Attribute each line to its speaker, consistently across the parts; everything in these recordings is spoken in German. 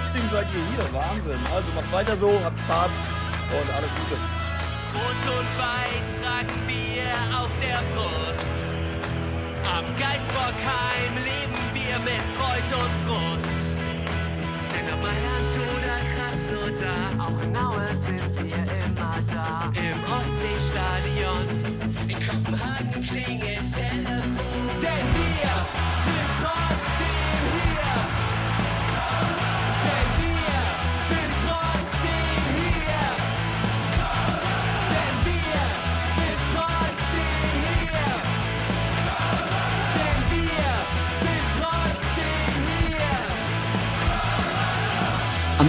Speaker 1: trotzdem seid ihr hier. Wahnsinn. Also macht weiter so, habt Spaß und alles Gute.
Speaker 2: Rot und Weiß tragen wir auf der Brust. Am Geisbockheim leben wir mit Freud und Frust. Denn am Mailand oder Krasnodar, auch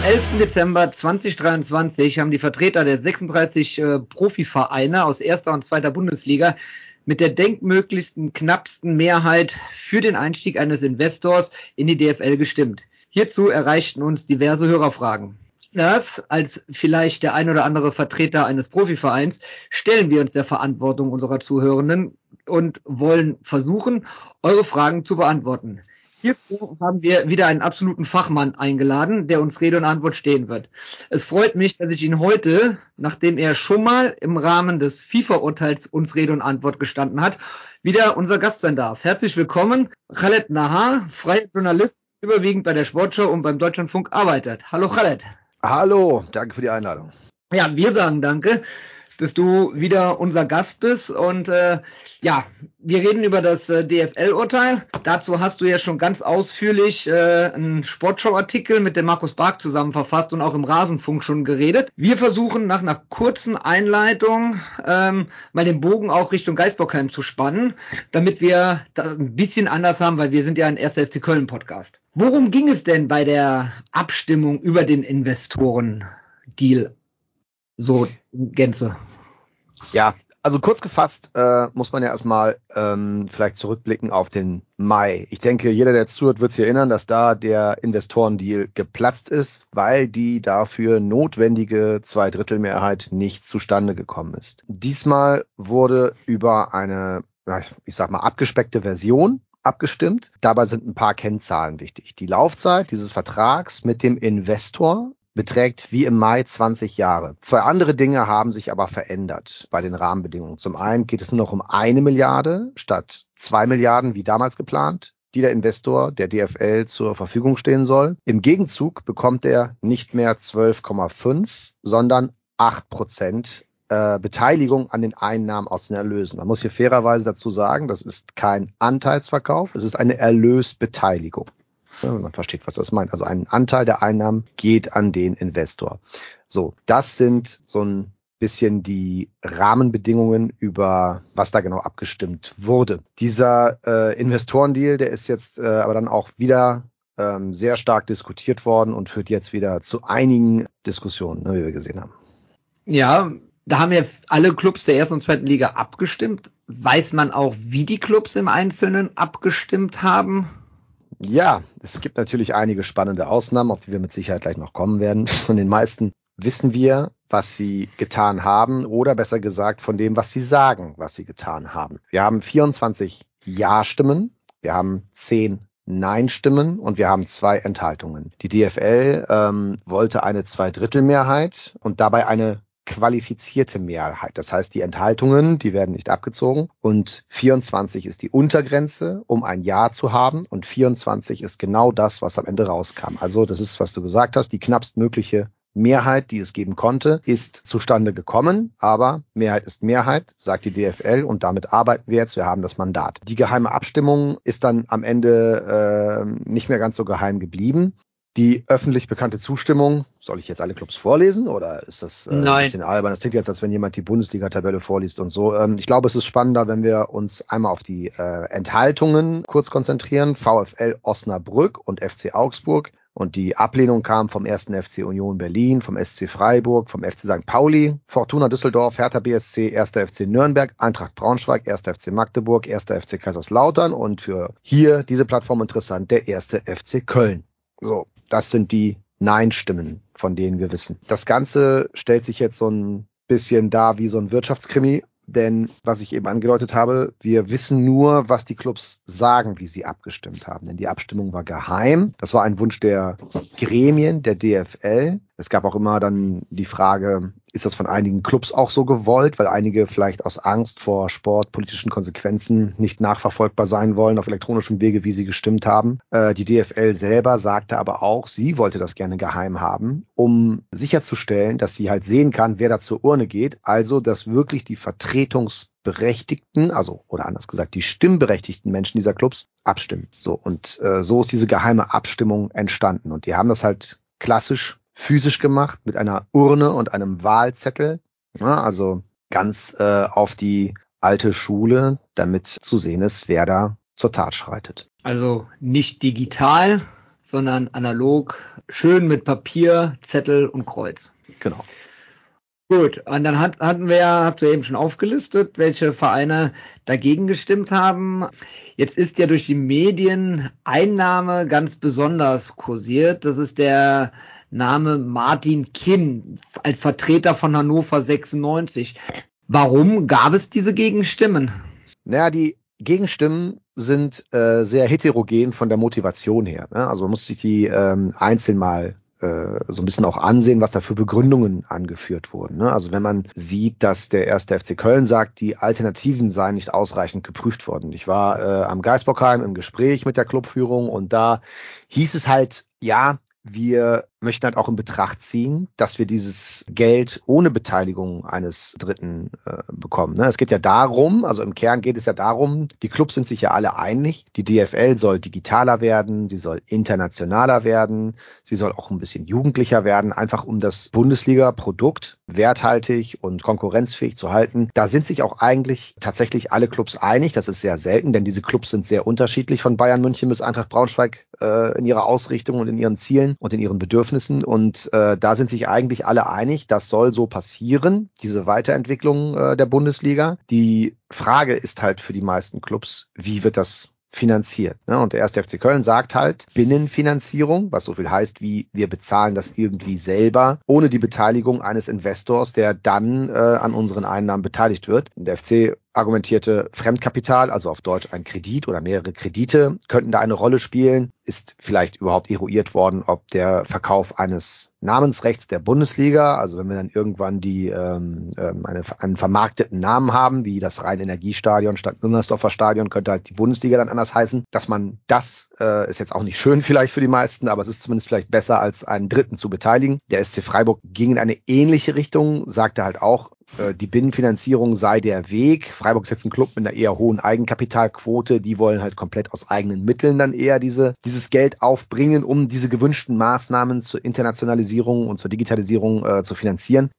Speaker 3: Am 11. Dezember 2023 haben die Vertreter der 36 äh, Profivereine aus erster und zweiter Bundesliga mit der denkmöglichsten knappsten Mehrheit für den Einstieg eines Investors in die DFL gestimmt. Hierzu erreichten uns diverse Hörerfragen. Das, als vielleicht der ein oder andere Vertreter eines Profivereins, stellen wir uns der Verantwortung unserer Zuhörenden und wollen versuchen, eure Fragen zu beantworten. Hierfür haben wir wieder einen absoluten Fachmann eingeladen, der uns Rede und Antwort stehen wird. Es freut mich, dass ich ihn heute, nachdem er schon mal im Rahmen des FIFA-Urteils uns Rede und Antwort gestanden hat, wieder unser Gast sein darf. Herzlich willkommen, Khaled Nahar, freier Journalist, überwiegend bei der Sportschau und beim Deutschlandfunk arbeitet. Hallo Khaled.
Speaker 4: Hallo, danke für die Einladung.
Speaker 3: Ja, wir sagen danke, dass du wieder unser Gast bist und äh, ja, wir reden über das äh, DFL-Urteil. Dazu hast du ja schon ganz ausführlich äh, einen Sportschau-Artikel mit dem Markus Bark zusammen verfasst und auch im Rasenfunk schon geredet. Wir versuchen nach einer kurzen Einleitung ähm, mal den Bogen auch Richtung Geisbockheim zu spannen, damit wir das ein bisschen anders haben, weil wir sind ja ein 1. FC Köln Podcast. Worum ging es denn bei der Abstimmung über den Investoren-Deal so Gänze?
Speaker 4: Ja, also kurz gefasst äh, muss man ja erstmal ähm, vielleicht zurückblicken auf den Mai. Ich denke, jeder, der zuhört, wird sich erinnern, dass da der Investorendeal geplatzt ist, weil die dafür notwendige Zweidrittelmehrheit nicht zustande gekommen ist. Diesmal wurde über eine, ich sag mal, abgespeckte Version abgestimmt. Dabei sind ein paar Kennzahlen wichtig. Die Laufzeit dieses Vertrags mit dem Investor beträgt wie im Mai 20 Jahre. Zwei andere Dinge haben sich aber verändert bei den Rahmenbedingungen. Zum einen geht es nur noch um eine Milliarde statt zwei Milliarden wie damals geplant die der Investor der DFL zur Verfügung stehen soll. Im Gegenzug bekommt er nicht mehr 12,5, sondern 8 Prozent äh, Beteiligung an den Einnahmen aus den Erlösen. Man muss hier fairerweise dazu sagen, das ist kein Anteilsverkauf, es ist eine Erlösbeteiligung. Ja, man versteht, was das meint. Also ein Anteil der Einnahmen geht an den Investor. So, das sind so ein bisschen die Rahmenbedingungen über was da genau abgestimmt wurde. Dieser äh, Investorendeal, der ist jetzt äh, aber dann auch wieder ähm, sehr stark diskutiert worden und führt jetzt wieder zu einigen Diskussionen, ne, wie wir gesehen haben.
Speaker 3: Ja, da haben ja alle Clubs der ersten und zweiten Liga abgestimmt. Weiß man auch, wie die Clubs im Einzelnen abgestimmt haben?
Speaker 4: Ja, es gibt natürlich einige spannende Ausnahmen, auf die wir mit Sicherheit gleich noch kommen werden. Von den meisten wissen wir, was sie getan haben oder besser gesagt von dem, was sie sagen, was sie getan haben. Wir haben 24 Ja-Stimmen, wir haben 10 Nein-Stimmen und wir haben zwei Enthaltungen. Die DFL ähm, wollte eine Zweidrittelmehrheit und dabei eine qualifizierte Mehrheit. Das heißt, die Enthaltungen, die werden nicht abgezogen und 24 ist die Untergrenze, um ein Ja zu haben und 24 ist genau das, was am Ende rauskam. Also das ist, was du gesagt hast, die knappstmögliche Mehrheit, die es geben konnte, ist zustande gekommen, aber Mehrheit ist Mehrheit, sagt die DFL und damit arbeiten wir jetzt, wir haben das Mandat. Die geheime Abstimmung ist dann am Ende äh, nicht mehr ganz so geheim geblieben. Die öffentlich bekannte Zustimmung, soll ich jetzt alle Clubs vorlesen oder ist das äh, ein bisschen albern? Das klingt jetzt, als wenn jemand die Bundesliga-Tabelle vorliest und so. Ähm, ich glaube, es ist spannender, wenn wir uns einmal auf die äh, Enthaltungen kurz konzentrieren. VfL Osnabrück und FC Augsburg. Und die Ablehnung kam vom 1. FC Union Berlin, vom SC Freiburg, vom FC St. Pauli, Fortuna Düsseldorf, Hertha BSC, 1. FC Nürnberg, Eintracht Braunschweig, 1. FC Magdeburg, 1. FC Kaiserslautern und für hier diese Plattform interessant, der 1. FC Köln. So, das sind die Nein-Stimmen, von denen wir wissen. Das Ganze stellt sich jetzt so ein bisschen da wie so ein Wirtschaftskrimi denn was ich eben angedeutet habe, wir wissen nur, was die Clubs sagen, wie sie abgestimmt haben. Denn die Abstimmung war geheim. Das war ein Wunsch der Gremien, der DFL. Es gab auch immer dann die Frage, ist das von einigen Clubs auch so gewollt, weil einige vielleicht aus Angst vor sportpolitischen Konsequenzen nicht nachverfolgbar sein wollen auf elektronischem Wege, wie sie gestimmt haben. Äh, die DFL selber sagte aber auch, sie wollte das gerne geheim haben, um sicherzustellen, dass sie halt sehen kann, wer da zur Urne geht. Also, dass wirklich die Vertretungsberechtigten, also oder anders gesagt, die stimmberechtigten Menschen dieser Clubs abstimmen. So und äh, so ist diese geheime Abstimmung entstanden und die haben das halt klassisch physisch gemacht mit einer Urne und einem Wahlzettel. Ja, also ganz äh, auf die alte Schule, damit zu sehen ist, wer da zur Tat schreitet.
Speaker 3: Also nicht digital, sondern analog, schön mit Papier, Zettel und Kreuz.
Speaker 4: Genau.
Speaker 3: Gut, und dann hat, hatten wir ja, hast du eben schon aufgelistet, welche Vereine dagegen gestimmt haben. Jetzt ist ja durch die Medien Einnahme ganz besonders kursiert. Das ist der Name Martin Kinn als Vertreter von Hannover 96. Warum gab es diese Gegenstimmen?
Speaker 4: Naja, die Gegenstimmen sind äh, sehr heterogen von der Motivation her. Ne? Also man muss sich die ähm, einzeln mal so ein bisschen auch ansehen, was da für Begründungen angeführt wurden. Ne? Also wenn man sieht, dass der erste FC Köln sagt, die Alternativen seien nicht ausreichend geprüft worden. Ich war äh, am Geisbockheim im Gespräch mit der Clubführung und da hieß es halt, ja, wir möchten halt auch in Betracht ziehen, dass wir dieses Geld ohne Beteiligung eines Dritten äh, bekommen. Ne? Es geht ja darum, also im Kern geht es ja darum, die Clubs sind sich ja alle einig, die DFL soll digitaler werden, sie soll internationaler werden, sie soll auch ein bisschen jugendlicher werden, einfach um das Bundesliga-Produkt werthaltig und konkurrenzfähig zu halten. Da sind sich auch eigentlich tatsächlich alle Clubs einig. Das ist sehr selten, denn diese Clubs sind sehr unterschiedlich von Bayern München bis Eintracht Braunschweig äh, in ihrer Ausrichtung und in ihren Zielen und in ihren Bedürfnissen. Bedürfnissen. Und äh, da sind sich eigentlich alle einig, das soll so passieren, diese Weiterentwicklung äh, der Bundesliga. Die Frage ist halt für die meisten Clubs, wie wird das finanziert. Ne? Und der erste FC Köln sagt halt Binnenfinanzierung, was so viel heißt wie wir bezahlen das irgendwie selber, ohne die Beteiligung eines Investors, der dann äh, an unseren Einnahmen beteiligt wird. Der FC argumentierte Fremdkapital, also auf Deutsch ein Kredit oder mehrere Kredite, könnten da eine Rolle spielen. Ist vielleicht überhaupt eruiert worden, ob der Verkauf eines Namensrechts der Bundesliga, also wenn wir dann irgendwann die ähm, ähm eine, einen vermarkteten Namen haben, wie das Rhein-Energiestadion statt Müngersdorfer Stadion, könnte halt die Bundesliga dann anders heißen, dass man das äh, ist jetzt auch nicht schön vielleicht für die meisten, aber es ist zumindest vielleicht besser, als einen Dritten zu beteiligen. Der SC Freiburg ging in eine ähnliche Richtung, sagte halt auch, die Binnenfinanzierung sei der Weg. Freiburg ist jetzt ein Club mit einer eher hohen Eigenkapitalquote. Die wollen halt komplett aus eigenen Mitteln dann eher diese, dieses Geld aufbringen, um diese gewünschten Maßnahmen zur Internationalisierung und zur Digitalisierung äh, zu finanzieren.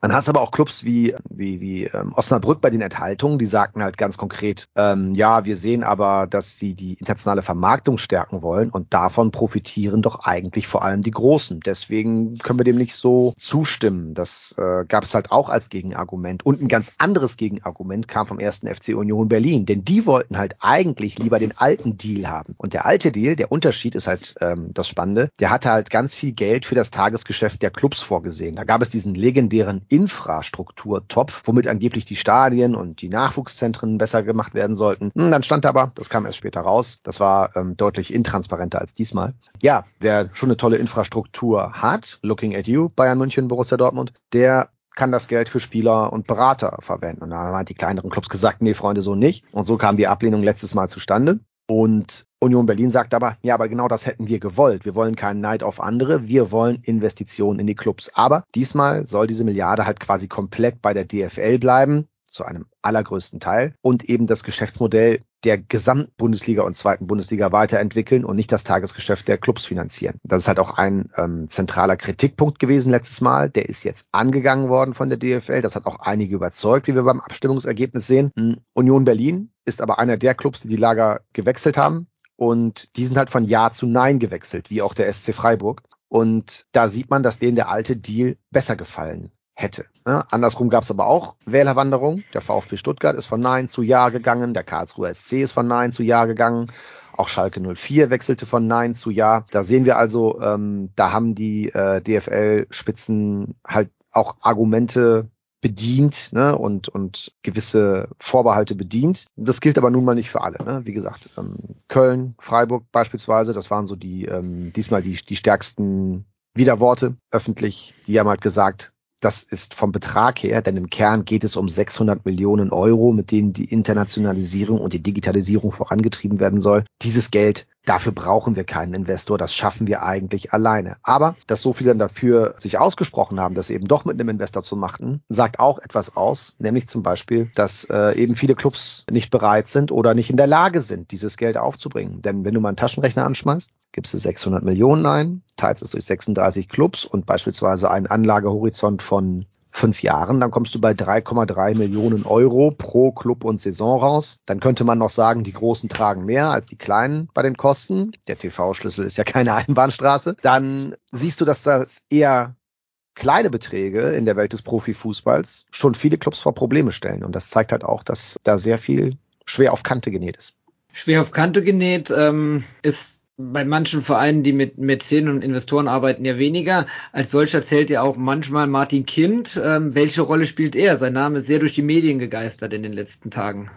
Speaker 4: Dann hast aber auch Clubs wie, wie, wie ähm, Osnabrück bei den Enthaltungen, die sagten halt ganz konkret, ähm, ja, wir sehen aber, dass sie die internationale Vermarktung stärken wollen und davon profitieren doch eigentlich vor allem die Großen. Deswegen können wir dem nicht so zustimmen. Das äh, gab es halt auch als Gegenargument. Und ein ganz anderes Gegenargument kam vom ersten FC Union Berlin, denn die wollten halt eigentlich lieber den alten Deal haben. Und der alte Deal, der Unterschied ist halt ähm, das Spannende, der hatte halt ganz viel Geld für das Tagesgeschäft der Clubs vorgesehen. Da gab es diesen legendären Infrastrukturtopf, womit angeblich die Stadien und die Nachwuchszentren besser gemacht werden sollten. Hm, dann stand aber, das kam erst später raus, das war ähm, deutlich intransparenter als diesmal. Ja, wer schon eine tolle Infrastruktur hat, looking at you, Bayern München, Borussia Dortmund, der kann das Geld für Spieler und Berater verwenden. Und da haben halt die kleineren Clubs gesagt, nee, Freunde, so nicht. Und so kam die Ablehnung letztes Mal zustande. Und Union Berlin sagt aber, ja, aber genau das hätten wir gewollt. Wir wollen keinen Neid auf andere, wir wollen Investitionen in die Clubs. Aber diesmal soll diese Milliarde halt quasi komplett bei der DFL bleiben, zu einem allergrößten Teil, und eben das Geschäftsmodell der Gesamtbundesliga und zweiten Bundesliga weiterentwickeln und nicht das Tagesgeschäft der Clubs finanzieren. Das ist halt auch ein ähm, zentraler Kritikpunkt gewesen letztes Mal. Der ist jetzt angegangen worden von der DFL. Das hat auch einige überzeugt, wie wir beim Abstimmungsergebnis sehen. Hm, Union Berlin ist aber einer der Clubs, die die Lager gewechselt haben. Und die sind halt von Ja zu Nein gewechselt, wie auch der SC Freiburg. Und da sieht man, dass denen der alte Deal besser gefallen hätte. Ja, andersrum gab es aber auch Wählerwanderung. Der VfB Stuttgart ist von Nein zu Ja gegangen, der Karlsruher SC ist von Nein zu Ja gegangen. Auch Schalke 04 wechselte von Nein zu Ja. Da sehen wir also, ähm, da haben die äh, DFL-Spitzen halt auch Argumente bedient ne, und, und gewisse Vorbehalte bedient. Das gilt aber nun mal nicht für alle. Ne? Wie gesagt, ähm, Köln, Freiburg beispielsweise, das waren so die ähm, diesmal die, die stärksten Widerworte öffentlich. Die haben halt gesagt, das ist vom Betrag her, denn im Kern geht es um 600 Millionen Euro, mit denen die Internationalisierung und die Digitalisierung vorangetrieben werden soll. Dieses Geld, dafür brauchen wir keinen Investor, das schaffen wir eigentlich alleine. Aber, dass so viele dann dafür sich ausgesprochen haben, das eben doch mit einem Investor zu machen, sagt auch etwas aus, nämlich zum Beispiel, dass äh, eben viele Clubs nicht bereit sind oder nicht in der Lage sind, dieses Geld aufzubringen. Denn wenn du mal einen Taschenrechner anschmeißt, gibst du 600 Millionen ein, teilst es durch 36 Clubs und beispielsweise einen Anlagehorizont von fünf Jahren, dann kommst du bei 3,3 Millionen Euro pro Club und Saison raus. Dann könnte man noch sagen, die Großen tragen mehr als die Kleinen bei den Kosten. Der TV-Schlüssel ist ja keine Einbahnstraße. Dann siehst du, dass das eher kleine Beträge in der Welt des Profifußballs schon viele Clubs vor Probleme stellen. Und das zeigt halt auch, dass da sehr viel schwer auf Kante genäht ist.
Speaker 3: Schwer auf Kante genäht ähm, ist bei manchen Vereinen, die mit Mäzen und Investoren arbeiten, ja weniger. Als solcher zählt ja auch manchmal Martin Kind. Ähm, welche Rolle spielt er? Sein Name ist sehr durch die Medien gegeistert in den letzten Tagen.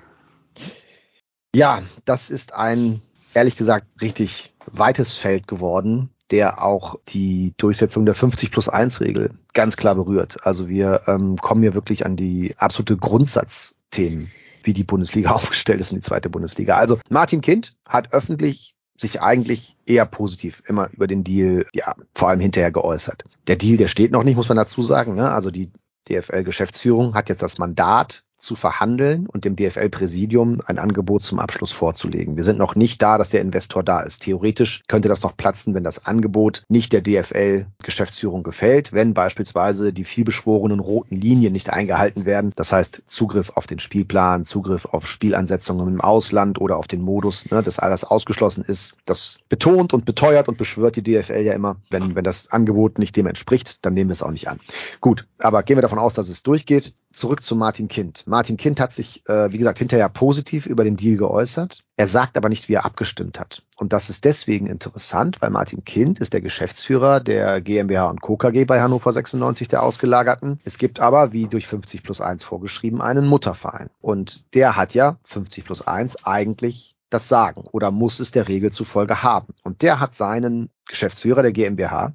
Speaker 4: Ja, das ist ein, ehrlich gesagt, richtig weites Feld geworden, der auch die Durchsetzung der 50 plus 1 Regel ganz klar berührt. Also wir ähm, kommen hier wirklich an die absolute Grundsatzthemen wie die Bundesliga aufgestellt ist und die zweite Bundesliga. Also Martin Kind hat öffentlich sich eigentlich eher positiv immer über den Deal, ja, vor allem hinterher geäußert. Der Deal, der steht noch nicht, muss man dazu sagen. Ne? Also die DFL-Geschäftsführung hat jetzt das Mandat, zu verhandeln und dem DFL-Präsidium ein Angebot zum Abschluss vorzulegen. Wir sind noch nicht da, dass der Investor da ist. Theoretisch könnte das noch platzen, wenn das Angebot nicht der DFL-Geschäftsführung gefällt, wenn beispielsweise die vielbeschworenen roten Linien nicht eingehalten werden. Das heißt Zugriff auf den Spielplan, Zugriff auf Spielansetzungen im Ausland oder auf den Modus, ne, dass alles ausgeschlossen ist. Das betont und beteuert und beschwört die DFL ja immer. Wenn, wenn das Angebot nicht dem entspricht, dann nehmen wir es auch nicht an. Gut, aber gehen wir davon aus, dass es durchgeht zurück zu Martin Kind. Martin Kind hat sich, äh, wie gesagt, hinterher positiv über den Deal geäußert. Er sagt aber nicht, wie er abgestimmt hat. Und das ist deswegen interessant, weil Martin Kind ist der Geschäftsführer der GmbH und Co. KG bei Hannover 96, der Ausgelagerten. Es gibt aber, wie durch 50 plus 1 vorgeschrieben, einen Mutterverein. Und der hat ja 50 plus 1 eigentlich das Sagen oder muss es der Regel zufolge haben. Und der hat seinen Geschäftsführer der GmbH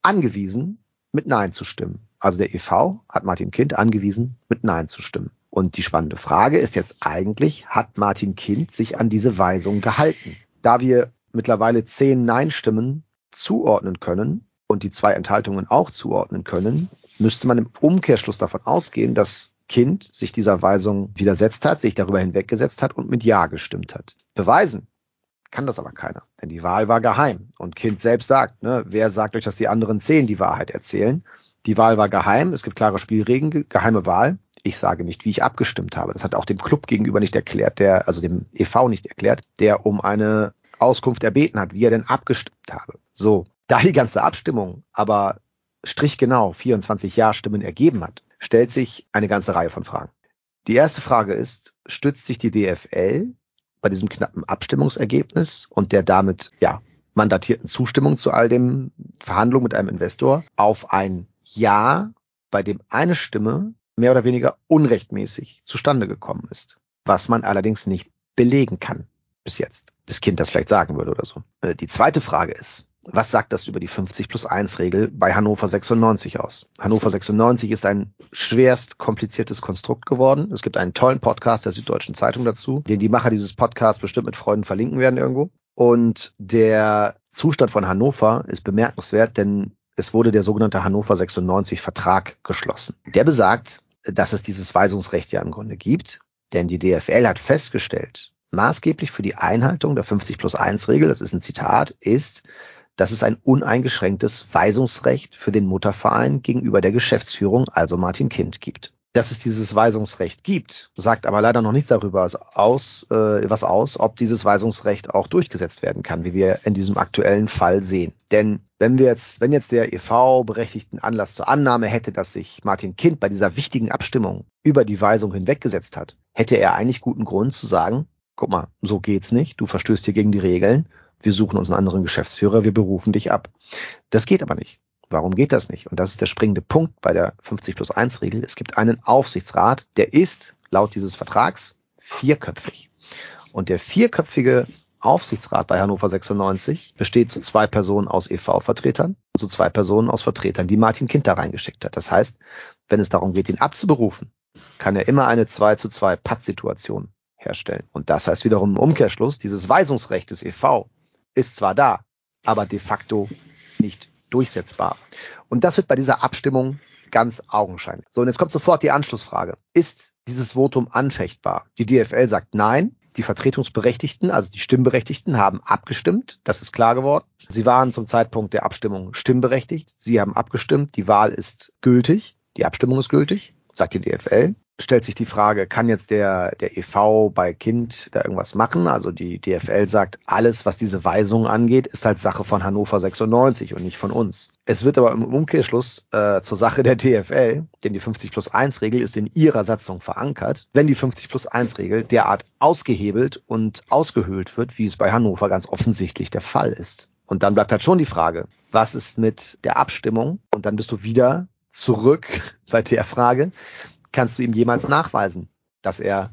Speaker 4: angewiesen, mit Nein zu stimmen. Also der EV hat Martin Kind angewiesen, mit Nein zu stimmen. Und die spannende Frage ist jetzt eigentlich, hat Martin Kind sich an diese Weisung gehalten? Da wir mittlerweile zehn Nein-Stimmen zuordnen können und die zwei Enthaltungen auch zuordnen können, müsste man im Umkehrschluss davon ausgehen, dass Kind sich dieser Weisung widersetzt hat, sich darüber hinweggesetzt hat und mit Ja gestimmt hat. Beweisen kann das aber keiner, denn die Wahl war geheim. Und Kind selbst sagt, ne, wer sagt euch, dass die anderen zehn die Wahrheit erzählen? Die Wahl war geheim, es gibt klare Spielregeln, geheime Wahl. Ich sage nicht, wie ich abgestimmt habe. Das hat auch dem Club gegenüber nicht erklärt, der, also dem EV nicht erklärt, der um eine Auskunft erbeten hat, wie er denn abgestimmt habe. So, da die ganze Abstimmung aber strichgenau 24 Ja-Stimmen ergeben hat, stellt sich eine ganze Reihe von Fragen. Die erste Frage ist, stützt sich die DFL bei diesem knappen Abstimmungsergebnis und der damit, ja, mandatierten Zustimmung zu all dem Verhandlungen mit einem Investor auf ein ja, bei dem eine Stimme mehr oder weniger unrechtmäßig zustande gekommen ist, was man allerdings nicht belegen kann bis jetzt, bis Kind das vielleicht sagen würde oder so. Äh, die zweite Frage ist, was sagt das über die 50 plus 1 Regel bei Hannover 96 aus? Hannover 96 ist ein schwerst kompliziertes Konstrukt geworden. Es gibt einen tollen Podcast der Süddeutschen Zeitung dazu, den die Macher dieses Podcasts bestimmt mit Freuden verlinken werden irgendwo. Und der Zustand von Hannover ist bemerkenswert, denn es wurde der sogenannte Hannover 96 Vertrag geschlossen. Der besagt, dass es dieses Weisungsrecht ja im Grunde gibt, denn die DFL hat festgestellt, maßgeblich für die Einhaltung der 50 plus 1 Regel, das ist ein Zitat, ist, dass es ein uneingeschränktes Weisungsrecht für den Mutterverein gegenüber der Geschäftsführung, also Martin Kind, gibt dass es dieses Weisungsrecht gibt, sagt aber leider noch nichts darüber aus, äh, was aus, ob dieses Weisungsrecht auch durchgesetzt werden kann, wie wir in diesem aktuellen Fall sehen. Denn wenn wir jetzt, wenn jetzt der EV berechtigten Anlass zur Annahme hätte, dass sich Martin Kind bei dieser wichtigen Abstimmung über die Weisung hinweggesetzt hat, hätte er eigentlich guten Grund zu sagen, guck mal, so geht's nicht, du verstößt hier gegen die Regeln, wir suchen uns einen anderen Geschäftsführer, wir berufen dich ab. Das geht aber nicht. Warum geht das nicht? Und das ist der springende Punkt bei der 50 plus 1 Regel. Es gibt einen Aufsichtsrat, der ist laut dieses Vertrags vierköpfig. Und der vierköpfige Aufsichtsrat bei Hannover 96 besteht zu zwei Personen aus EV-Vertretern, zu zwei Personen aus Vertretern, die Martin Kind da reingeschickt hat. Das heißt, wenn es darum geht, ihn abzuberufen, kann er immer eine 2 zu 2 Pattsituation herstellen. Und das heißt wiederum im Umkehrschluss, dieses Weisungsrecht des EV ist zwar da, aber de facto nicht durchsetzbar. Und das wird bei dieser Abstimmung ganz augenscheinlich. So, und jetzt kommt sofort die Anschlussfrage. Ist dieses Votum anfechtbar? Die DFL sagt nein. Die Vertretungsberechtigten, also die Stimmberechtigten, haben abgestimmt. Das ist klar geworden. Sie waren zum Zeitpunkt der Abstimmung stimmberechtigt. Sie haben abgestimmt. Die Wahl ist gültig. Die Abstimmung ist gültig, sagt die DFL stellt sich die Frage, kann jetzt der, der EV bei Kind da irgendwas machen? Also die DFL sagt, alles, was diese Weisung angeht, ist halt Sache von Hannover 96 und nicht von uns. Es wird aber im Umkehrschluss äh, zur Sache der DFL, denn die 50 plus 1 Regel ist in ihrer Satzung verankert, wenn die 50 plus 1 Regel derart ausgehebelt und ausgehöhlt wird, wie es bei Hannover ganz offensichtlich der Fall ist. Und dann bleibt halt schon die Frage, was ist mit der Abstimmung? Und dann bist du wieder zurück bei der Frage, kannst du ihm jemals nachweisen, dass er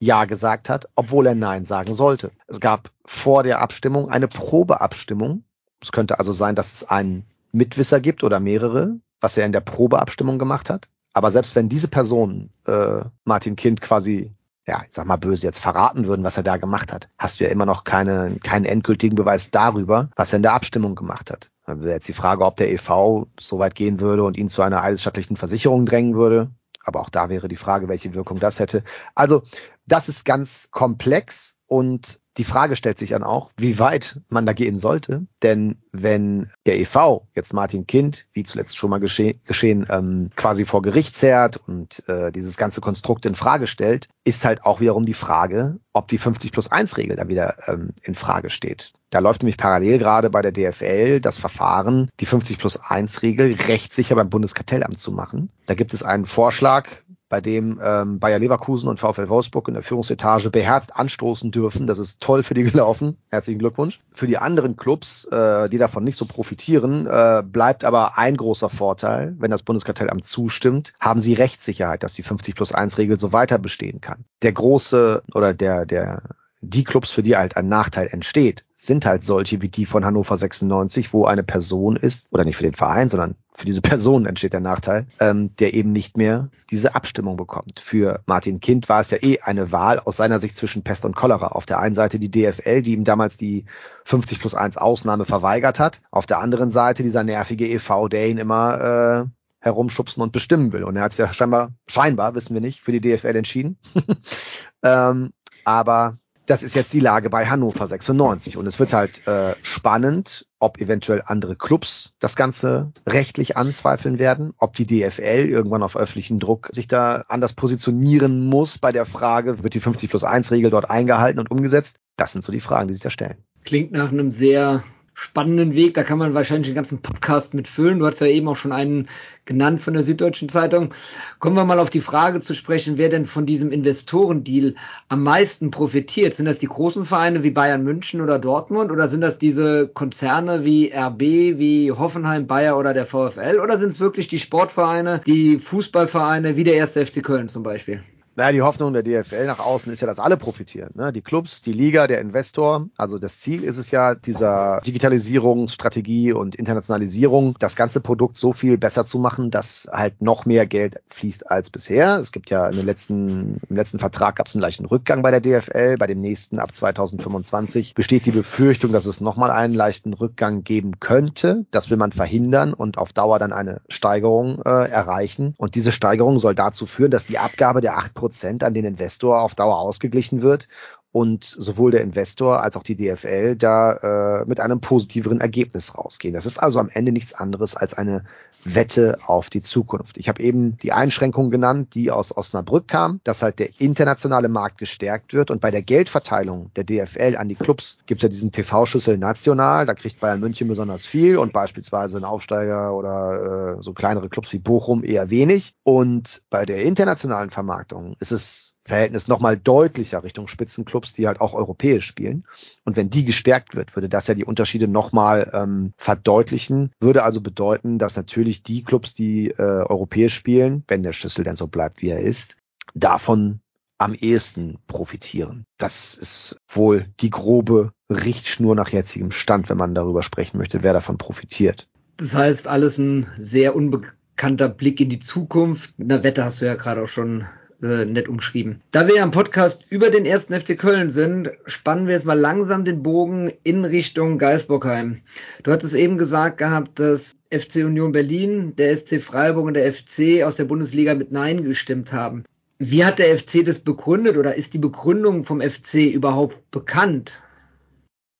Speaker 4: Ja gesagt hat, obwohl er Nein sagen sollte. Es gab vor der Abstimmung eine Probeabstimmung. Es könnte also sein, dass es einen Mitwisser gibt oder mehrere, was er in der Probeabstimmung gemacht hat. Aber selbst wenn diese Personen äh, Martin Kind quasi, ja, ich sag mal böse jetzt verraten würden, was er da gemacht hat, hast du ja immer noch keine, keinen endgültigen Beweis darüber, was er in der Abstimmung gemacht hat. Dann wäre jetzt die Frage, ob der EV so weit gehen würde und ihn zu einer eidesstattlichen Versicherung drängen würde. Aber auch da wäre die Frage, welche Wirkung das hätte. Also das ist ganz komplex und die Frage stellt sich dann auch, wie weit man da gehen sollte. Denn wenn der EV jetzt Martin Kind, wie zuletzt schon mal gesche geschehen, ähm, quasi vor Gericht zerrt und äh, dieses ganze Konstrukt in Frage stellt, ist halt auch wiederum die Frage, ob die 50 plus 1 Regel da wieder ähm, in Frage steht. Da läuft nämlich parallel gerade bei der DFL das Verfahren, die 50 plus 1 Regel rechtssicher beim Bundeskartellamt zu machen. Da gibt es einen Vorschlag bei dem ähm, Bayer Leverkusen und VfL Wolfsburg in der Führungsetage beherzt anstoßen dürfen. Das ist toll für die gelaufen. Herzlichen Glückwunsch. Für die anderen Clubs, äh, die davon nicht so profitieren, äh, bleibt aber ein großer Vorteil. Wenn das Bundeskartellamt zustimmt, haben sie Rechtssicherheit, dass die 50 plus 1 Regel so weiter bestehen kann. Der große oder der, der die Clubs, für die halt ein Nachteil entsteht, sind halt solche wie die von Hannover 96, wo eine Person ist, oder nicht für den Verein, sondern für diese Person entsteht der Nachteil, ähm, der eben nicht mehr diese Abstimmung bekommt. Für Martin Kind war es ja eh eine Wahl aus seiner Sicht zwischen Pest und Cholera. Auf der einen Seite die DFL, die ihm damals die 50 plus 1 Ausnahme verweigert hat. Auf der anderen Seite dieser nervige EV, der ihn immer äh, herumschubsen und bestimmen will. Und er hat es ja scheinbar, scheinbar, wissen wir nicht, für die DFL entschieden. ähm, aber das ist jetzt die Lage bei Hannover 96. Und es wird halt äh, spannend, ob eventuell andere Clubs das Ganze rechtlich anzweifeln werden, ob die DFL irgendwann auf öffentlichen Druck sich da anders positionieren muss bei der Frage, wird die 50 plus 1 Regel dort eingehalten und umgesetzt? Das sind so die Fragen, die sich da stellen.
Speaker 3: Klingt nach einem sehr spannenden Weg. Da kann man wahrscheinlich den ganzen Podcast mitfüllen. Du hast ja eben auch schon einen genannt von der Süddeutschen Zeitung. Kommen wir mal auf die Frage zu sprechen, wer denn von diesem Investorendeal am meisten profitiert. Sind das die großen Vereine wie Bayern München oder Dortmund oder sind das diese Konzerne wie RB, wie Hoffenheim, Bayer oder der VfL oder sind es wirklich die Sportvereine, die Fußballvereine wie der erste FC Köln zum Beispiel?
Speaker 4: Naja, die Hoffnung der DFL nach außen ist ja, dass alle profitieren. Ne? Die Clubs, die Liga, der Investor. Also das Ziel ist es ja, dieser Digitalisierungsstrategie und Internationalisierung, das ganze Produkt so viel besser zu machen, dass halt noch mehr Geld fließt als bisher. Es gibt ja in den letzten, im letzten Vertrag gab es einen leichten Rückgang bei der DFL. Bei dem nächsten ab 2025 besteht die Befürchtung, dass es nochmal einen leichten Rückgang geben könnte. Das will man verhindern und auf Dauer dann eine Steigerung äh, erreichen. Und diese Steigerung soll dazu führen, dass die Abgabe der 8 Prozent an den Investor auf Dauer ausgeglichen wird und sowohl der Investor als auch die DFL da äh, mit einem positiveren Ergebnis rausgehen. Das ist also am Ende nichts anderes als eine Wette auf die Zukunft. Ich habe eben die Einschränkung genannt, die aus Osnabrück kam, dass halt der internationale Markt gestärkt wird. Und bei der Geldverteilung der DFL an die Clubs gibt es ja diesen TV-Schlüssel national, da kriegt Bayern München besonders viel und beispielsweise ein Aufsteiger oder äh, so kleinere Clubs wie Bochum eher wenig. Und bei der internationalen Vermarktung ist es Verhältnis nochmal deutlicher Richtung Spitzenclubs, die halt auch europäisch spielen. Und wenn die gestärkt wird, würde das ja die Unterschiede nochmal ähm, verdeutlichen. Würde also bedeuten, dass natürlich die Clubs, die äh, europäisch spielen, wenn der Schlüssel denn so bleibt, wie er ist, davon am ehesten profitieren. Das ist wohl die grobe Richtschnur nach jetzigem Stand, wenn man darüber sprechen möchte, wer davon profitiert.
Speaker 3: Das heißt, alles ein sehr unbekannter Blick in die Zukunft. Na, Wette hast du ja gerade auch schon äh, nett umschrieben. Da wir ja im Podcast über den ersten FC Köln sind, spannen wir jetzt mal langsam den Bogen in Richtung Geisbockheim. Du hattest eben gesagt gehabt, dass FC Union Berlin, der SC Freiburg und der FC aus der Bundesliga mit Nein gestimmt haben. Wie hat der FC das begründet oder ist die Begründung vom FC überhaupt bekannt?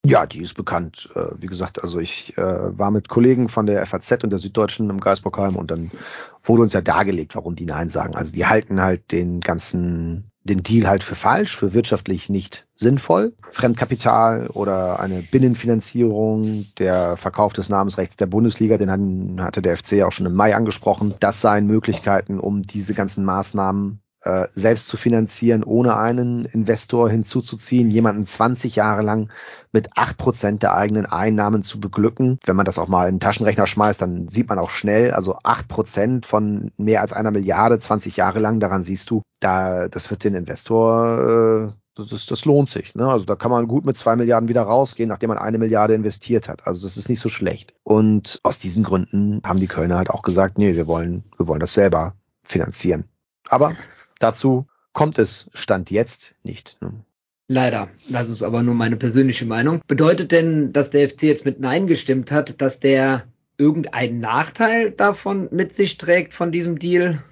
Speaker 4: Ja, die ist bekannt. Äh, wie gesagt, also ich äh, war mit Kollegen von der FAZ und der Süddeutschen im Geisbockheim und dann wurde uns ja dargelegt, warum die Nein sagen. Also die halten halt den ganzen, den Deal halt für falsch, für wirtschaftlich nicht sinnvoll. Fremdkapital oder eine Binnenfinanzierung, der Verkauf des Namensrechts der Bundesliga, den hatte der FC auch schon im Mai angesprochen. Das seien Möglichkeiten, um diese ganzen Maßnahmen äh, selbst zu finanzieren, ohne einen Investor hinzuzuziehen, jemanden 20 Jahre lang mit acht Prozent der eigenen Einnahmen zu beglücken. Wenn man das auch mal in den Taschenrechner schmeißt, dann sieht man auch schnell, also acht Prozent von mehr als einer Milliarde 20 Jahre lang, daran siehst du, da das wird den Investor äh, das, das, das lohnt sich. Ne? Also da kann man gut mit zwei Milliarden wieder rausgehen, nachdem man eine Milliarde investiert hat. Also das ist nicht so schlecht. Und aus diesen Gründen haben die Kölner halt auch gesagt, nee, wir wollen, wir wollen das selber finanzieren. Aber Dazu kommt es Stand jetzt nicht. Ne?
Speaker 3: Leider. Das ist aber nur meine persönliche Meinung. Bedeutet denn, dass der FC jetzt mit Nein gestimmt hat, dass der irgendeinen Nachteil davon mit sich trägt von diesem Deal?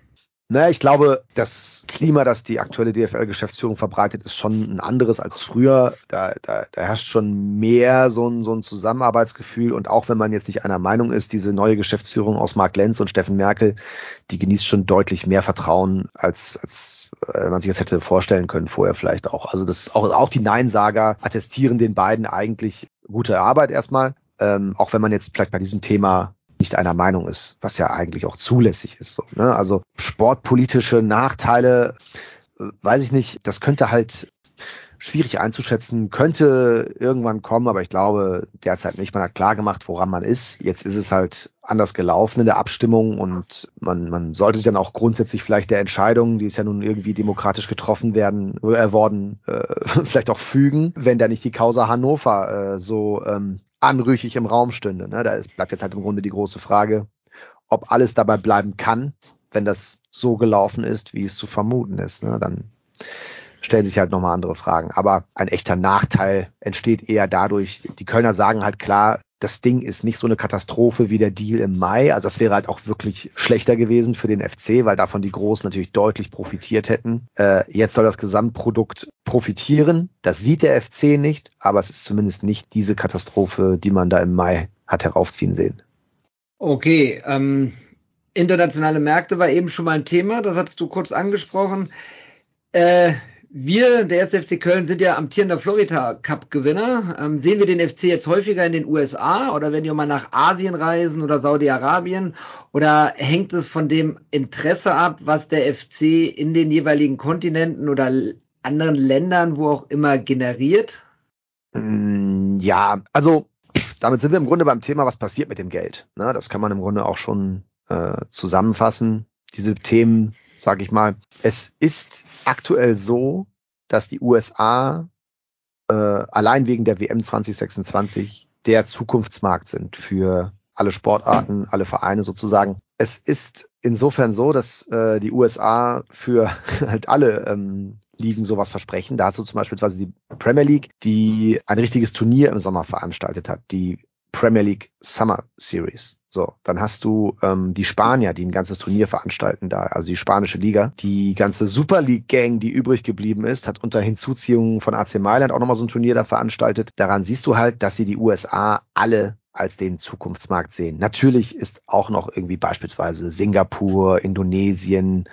Speaker 4: Naja, ich glaube, das Klima, das die aktuelle DFL-Geschäftsführung verbreitet, ist schon ein anderes als früher. Da, da, da herrscht schon mehr so ein, so ein Zusammenarbeitsgefühl. Und auch wenn man jetzt nicht einer Meinung ist, diese neue Geschäftsführung aus Mark Lenz und Steffen Merkel, die genießt schon deutlich mehr Vertrauen, als, als äh, man sich das hätte vorstellen können vorher vielleicht auch. Also das ist auch, auch die Neinsager attestieren den beiden eigentlich gute Arbeit erstmal. Ähm, auch wenn man jetzt vielleicht bei diesem Thema nicht einer Meinung ist, was ja eigentlich auch zulässig ist. So, ne? Also sportpolitische Nachteile, äh, weiß ich nicht, das könnte halt schwierig einzuschätzen, könnte irgendwann kommen, aber ich glaube derzeit nicht. Man hat klar gemacht, woran man ist. Jetzt ist es halt anders gelaufen in der Abstimmung und man, man sollte sich dann auch grundsätzlich vielleicht der Entscheidung, die ist ja nun irgendwie demokratisch getroffen werden, äh, worden, äh, vielleicht auch fügen, wenn da nicht die Causa Hannover äh, so ähm, anrüchig im Raum stünde. Ne? Da ist, bleibt jetzt halt im Grunde die große Frage, ob alles dabei bleiben kann, wenn das so gelaufen ist, wie es zu vermuten ist. Ne? Dann stellen sich halt nochmal andere Fragen. Aber ein echter Nachteil entsteht eher dadurch, die Kölner sagen halt klar, das Ding ist nicht so eine Katastrophe wie der Deal im Mai. Also das wäre halt auch wirklich schlechter gewesen für den FC, weil davon die Großen natürlich deutlich profitiert hätten. Äh, jetzt soll das Gesamtprodukt profitieren. Das sieht der FC nicht, aber es ist zumindest nicht diese Katastrophe, die man da im Mai hat heraufziehen sehen.
Speaker 3: Okay, ähm, internationale Märkte war eben schon mal ein Thema, das hattest du kurz angesprochen. Äh, wir, der SFC Köln, sind ja amtierender Florida Cup Gewinner. Ähm, sehen wir den FC jetzt häufiger in den USA oder wenn wir mal nach Asien reisen oder Saudi-Arabien? Oder hängt es von dem Interesse ab, was der FC in den jeweiligen Kontinenten oder anderen Ländern, wo auch immer, generiert?
Speaker 4: Mm, ja, also damit sind wir im Grunde beim Thema, was passiert mit dem Geld. Ne, das kann man im Grunde auch schon äh, zusammenfassen. Diese Themen sage ich mal. Es ist aktuell so, dass die USA äh, allein wegen der WM 2026 der Zukunftsmarkt sind für alle Sportarten, alle Vereine sozusagen. Es ist insofern so, dass äh, die USA für halt alle ähm, Ligen sowas versprechen. Da hast du zum Beispiel die Premier League, die ein richtiges Turnier im Sommer veranstaltet hat, die Premier League Summer Series. So, dann hast du ähm, die Spanier, die ein ganzes Turnier veranstalten da, also die spanische Liga. Die ganze Super League Gang, die übrig geblieben ist, hat unter Hinzuziehung von AC Mailand auch nochmal so ein Turnier da veranstaltet. Daran siehst du halt, dass sie die USA alle als den Zukunftsmarkt sehen. Natürlich ist auch noch irgendwie beispielsweise Singapur, Indonesien,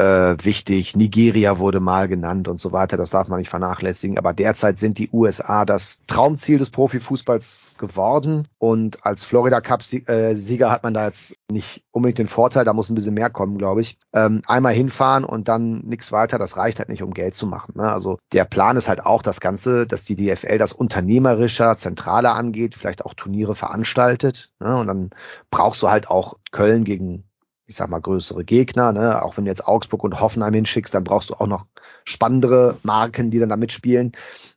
Speaker 4: äh, wichtig. Nigeria wurde mal genannt und so weiter. Das darf man nicht vernachlässigen. Aber derzeit sind die USA das Traumziel des Profifußballs geworden. Und als Florida Cup-Sieger äh, hat man da jetzt nicht unbedingt den Vorteil. Da muss ein bisschen mehr kommen, glaube ich. Ähm, einmal hinfahren und dann nichts weiter. Das reicht halt nicht, um Geld zu machen. Ne? Also der Plan ist halt auch das Ganze, dass die DFL das unternehmerischer, zentraler angeht, vielleicht auch Turniere veranstaltet. Ne? Und dann brauchst du halt auch Köln gegen ich sag mal, größere Gegner. Ne? Auch wenn du jetzt Augsburg und Hoffenheim hinschickst, dann brauchst du auch noch spannendere Marken, die dann da mitspielen.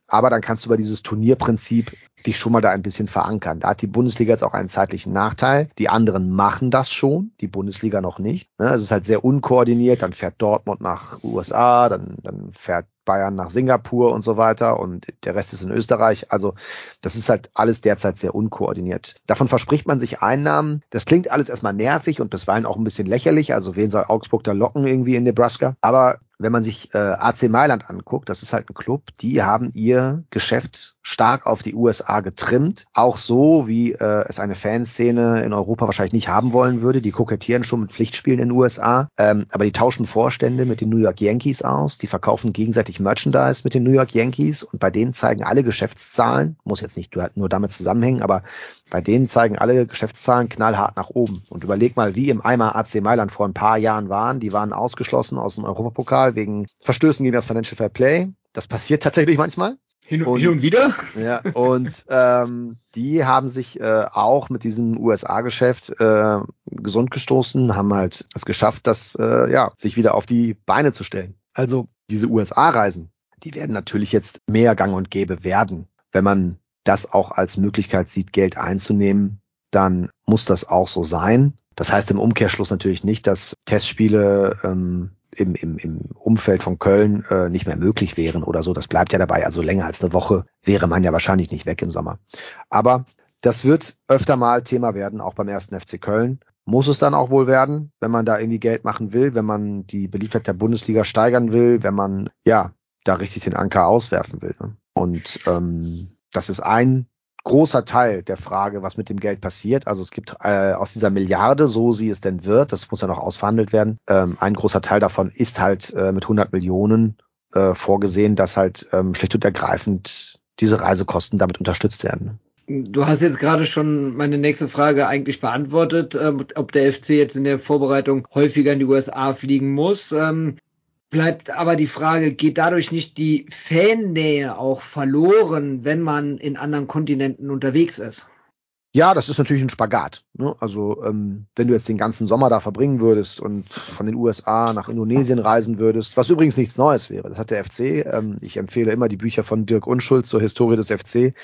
Speaker 4: Aber dann kannst du über dieses Turnierprinzip dich schon mal da ein bisschen verankern. Da hat die Bundesliga jetzt auch einen zeitlichen Nachteil. Die anderen machen das schon, die Bundesliga noch nicht. Ne? Es ist halt sehr unkoordiniert. Dann fährt Dortmund nach USA, dann, dann fährt Bayern nach Singapur und so weiter und der Rest ist in Österreich. Also das ist halt alles derzeit sehr unkoordiniert. Davon verspricht man sich Einnahmen. Das klingt alles erstmal nervig und bisweilen auch ein bisschen lächerlich. Also wen soll Augsburg da locken irgendwie in Nebraska? Aber wenn man sich äh, AC Mailand anguckt, das ist halt ein Club, die haben ihr Geschäft stark auf die USA getrimmt. Auch so, wie äh, es eine Fanszene in Europa wahrscheinlich nicht haben wollen würde. Die kokettieren schon mit Pflichtspielen in den USA. Ähm, aber die tauschen Vorstände mit den New York Yankees aus. Die verkaufen gegenseitig Merchandise mit den New York Yankees. Und bei denen zeigen alle Geschäftszahlen, muss jetzt nicht nur damit zusammenhängen, aber bei denen zeigen alle Geschäftszahlen knallhart nach oben. Und überleg mal, wie im Eimer AC Mailand vor ein paar Jahren waren. Die waren ausgeschlossen aus dem Europapokal wegen Verstößen gegen das Financial Fair Play. Das passiert tatsächlich manchmal.
Speaker 3: Hin und, hin und wieder.
Speaker 4: Ja, und ähm, die haben sich äh, auch mit diesem USA-Geschäft äh, gesund gestoßen, haben halt es geschafft, das äh, ja sich wieder auf die Beine zu stellen. Also diese USA-Reisen, die werden natürlich jetzt mehr Gang und Gäbe werden, wenn man das auch als Möglichkeit sieht, Geld einzunehmen, dann muss das auch so sein. Das heißt im Umkehrschluss natürlich nicht, dass Testspiele ähm, im, im, im Umfeld von Köln äh, nicht mehr möglich wären oder so. Das bleibt ja dabei. Also länger als eine Woche wäre man ja wahrscheinlich nicht weg im Sommer. Aber das wird öfter mal Thema werden, auch beim ersten FC Köln. Muss es dann auch wohl werden, wenn man da irgendwie Geld machen will, wenn man die Beliebtheit der Bundesliga steigern will, wenn man ja da richtig den Anker auswerfen will. Ne? Und ähm, das ist ein großer Teil der Frage, was mit dem Geld passiert. Also es gibt äh, aus dieser Milliarde, so sie es denn wird, das muss ja noch ausverhandelt werden, ähm, ein großer Teil davon ist halt äh, mit 100 Millionen äh, vorgesehen, dass halt ähm, schlicht und ergreifend diese Reisekosten damit unterstützt werden.
Speaker 3: Du hast jetzt gerade schon meine nächste Frage eigentlich beantwortet, ähm, ob der FC jetzt in der Vorbereitung häufiger in die USA fliegen muss. Ähm, bleibt aber die Frage, geht dadurch nicht die Fannähe auch verloren, wenn man in anderen Kontinenten unterwegs ist?
Speaker 4: Ja, das ist natürlich ein Spagat. Ne? Also ähm, wenn du jetzt den ganzen Sommer da verbringen würdest und von den USA nach Indonesien reisen würdest, was übrigens nichts Neues wäre, das hat der FC. Ähm, ich empfehle immer die Bücher von Dirk Unschuld zur Historie des FC.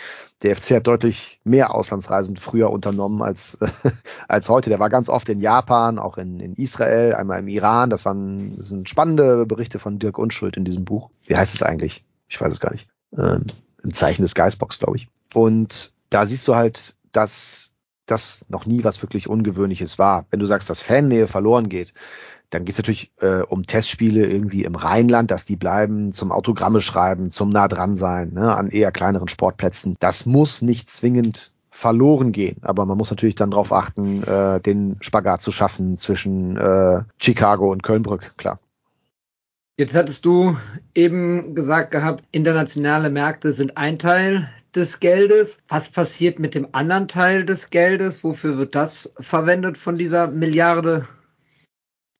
Speaker 4: Der FC hat deutlich mehr Auslandsreisen früher unternommen als äh, als heute. Der war ganz oft in Japan, auch in, in Israel, einmal im Iran. Das waren das sind spannende Berichte von Dirk Unschuld in diesem Buch. Wie heißt es eigentlich? Ich weiß es gar nicht. Ähm, Im Zeichen des Geistbox, glaube ich. Und da siehst du halt dass das noch nie was wirklich Ungewöhnliches war. Wenn du sagst, dass Fannähe verloren geht, dann geht es natürlich äh, um Testspiele irgendwie im Rheinland, dass die bleiben, zum Autogramme schreiben, zum nah dran sein, ne, an eher kleineren Sportplätzen. Das muss nicht zwingend verloren gehen, aber man muss natürlich dann darauf achten, äh, den Spagat zu schaffen zwischen äh, Chicago und Kölnbrück, klar.
Speaker 3: Jetzt hattest du eben gesagt gehabt, internationale Märkte sind ein Teil des Geldes. Was passiert mit dem anderen Teil des Geldes? Wofür wird das verwendet von dieser Milliarde?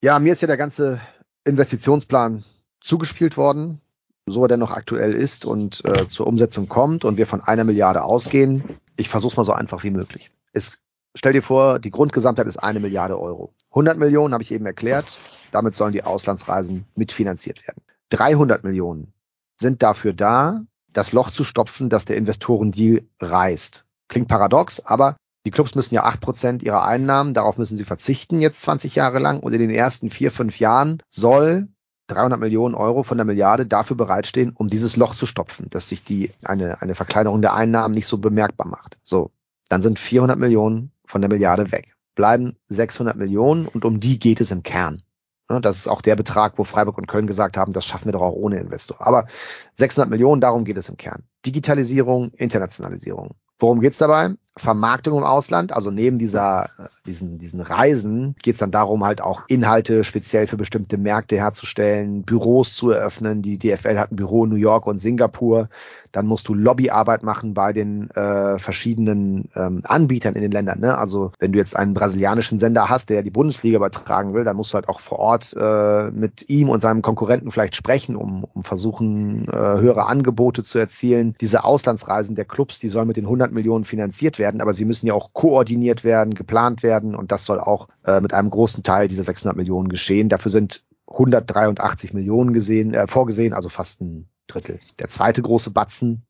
Speaker 4: Ja, mir ist ja der ganze Investitionsplan zugespielt worden, so er denn noch aktuell ist und äh, zur Umsetzung kommt und wir von einer Milliarde ausgehen. Ich versuche es mal so einfach wie möglich. Es, stell dir vor, die Grundgesamtheit ist eine Milliarde Euro. 100 Millionen habe ich eben erklärt. Damit sollen die Auslandsreisen mitfinanziert werden. 300 Millionen sind dafür da, das Loch zu stopfen, das der Investorendeal reißt. Klingt paradox, aber die Clubs müssen ja acht Prozent ihrer Einnahmen, darauf müssen sie verzichten jetzt 20 Jahre lang und in den ersten vier, fünf Jahren soll 300 Millionen Euro von der Milliarde dafür bereitstehen, um dieses Loch zu stopfen, dass sich die, eine, eine Verkleinerung der Einnahmen nicht so bemerkbar macht. So. Dann sind 400 Millionen von der Milliarde weg. Bleiben 600 Millionen und um die geht es im Kern. Ne, das ist auch der Betrag, wo Freiburg und Köln gesagt haben, das schaffen wir doch auch ohne Investor. Aber 600 Millionen, darum geht es im Kern. Digitalisierung, Internationalisierung. Worum geht's dabei? Vermarktung im Ausland, also neben dieser, diesen, diesen Reisen geht's dann darum, halt auch Inhalte speziell für bestimmte Märkte herzustellen, Büros zu eröffnen. Die DFL hat ein Büro in New York und Singapur. Dann musst du Lobbyarbeit machen bei den äh, verschiedenen ähm, Anbietern in den Ländern. Ne? Also wenn du jetzt einen brasilianischen Sender hast, der die Bundesliga übertragen will, dann musst du halt auch vor Ort äh, mit ihm und seinem Konkurrenten vielleicht sprechen, um, um versuchen, äh, höhere Angebote zu erzielen. Diese Auslandsreisen der Clubs, die sollen mit den 100 Millionen finanziert werden, aber sie müssen ja auch koordiniert werden, geplant werden und das soll auch äh, mit einem großen Teil dieser 600 Millionen geschehen. Dafür sind 183 Millionen gesehen, äh, vorgesehen, also fast ein Drittel. Der zweite große Batzen,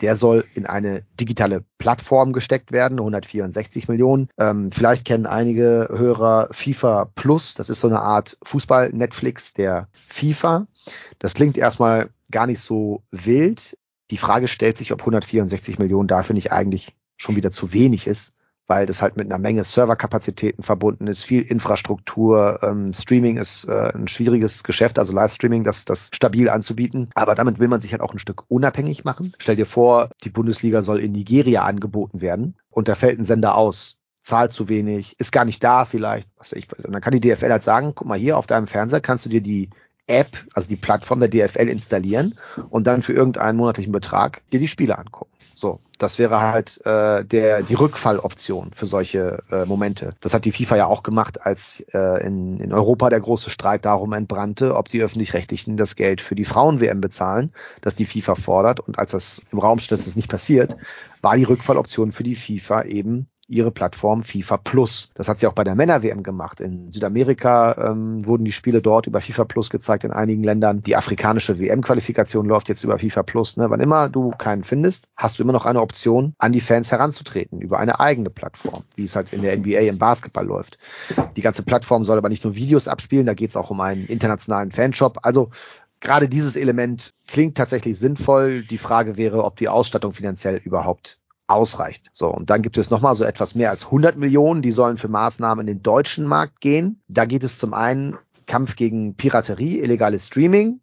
Speaker 4: der soll in eine digitale Plattform gesteckt werden, 164 Millionen. Ähm, vielleicht kennen einige Hörer FIFA Plus, das ist so eine Art Fußball-Netflix der FIFA. Das klingt erstmal gar nicht so wild. Die Frage stellt sich, ob 164 Millionen dafür nicht eigentlich schon wieder zu wenig ist weil das halt mit einer Menge Serverkapazitäten verbunden ist, viel Infrastruktur. Ähm, Streaming ist äh, ein schwieriges Geschäft, also Livestreaming, das, das stabil anzubieten. Aber damit will man sich halt auch ein Stück unabhängig machen. Stell dir vor, die Bundesliga soll in Nigeria angeboten werden und da fällt ein Sender aus zahlt zu wenig, ist gar nicht da vielleicht, was ich weiß. Und dann kann die DFL halt sagen, guck mal hier auf deinem Fernseher kannst du dir die App, also die Plattform der DFL installieren und dann für irgendeinen monatlichen Betrag dir die Spiele angucken. So, das wäre halt äh, der die Rückfalloption für solche äh, Momente. Das hat die FIFA ja auch gemacht, als äh, in, in Europa der große Streit darum entbrannte, ob die öffentlich-rechtlichen das Geld für die Frauen-WM bezahlen, das die FIFA fordert. Und als das im Raum steht, dass das nicht passiert, war die Rückfalloption für die FIFA eben ihre Plattform FIFA Plus. Das hat sie auch bei der Männer-WM gemacht. In Südamerika ähm, wurden die Spiele dort über FIFA Plus gezeigt, in einigen Ländern. Die afrikanische WM-Qualifikation läuft jetzt über FIFA Plus. Ne? Wann immer du keinen findest, hast du immer noch eine Option, an die Fans heranzutreten über eine eigene Plattform, wie es halt in der NBA im Basketball läuft. Die ganze Plattform soll aber nicht nur Videos abspielen, da geht es auch um einen internationalen Fanshop. Also gerade dieses Element klingt tatsächlich sinnvoll. Die Frage wäre, ob die Ausstattung finanziell überhaupt ausreicht. So, und dann gibt es nochmal so etwas mehr als 100 Millionen, die sollen für Maßnahmen in den deutschen Markt gehen. Da geht es zum einen Kampf gegen Piraterie, illegales Streaming.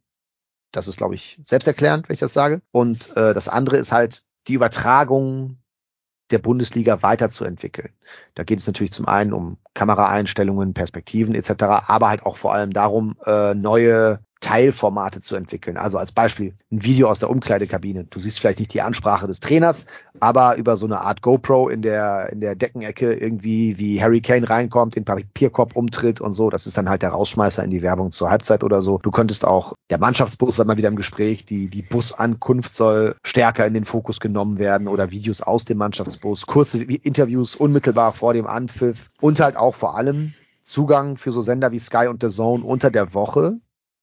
Speaker 4: Das ist, glaube ich, selbsterklärend, wenn ich das sage. Und äh, das andere ist halt die Übertragung der Bundesliga weiterzuentwickeln. Da geht es natürlich zum einen um Kameraeinstellungen, Perspektiven etc., aber halt auch vor allem darum, äh, neue Teilformate zu entwickeln. Also als Beispiel ein Video aus der Umkleidekabine. Du siehst vielleicht nicht die Ansprache des Trainers, aber über so eine Art GoPro in der, in der Deckenecke irgendwie, wie Harry Kane reinkommt, den Papierkorb umtritt und so. Das ist dann halt der Rausschmeißer in die Werbung zur Halbzeit oder so. Du könntest auch, der Mannschaftsbus war mal wieder im Gespräch, die, die Busankunft soll stärker in den Fokus genommen werden oder Videos aus dem Mannschaftsbus, kurze Interviews unmittelbar vor dem Anpfiff und halt auch vor allem Zugang für so Sender wie Sky und The Zone unter der Woche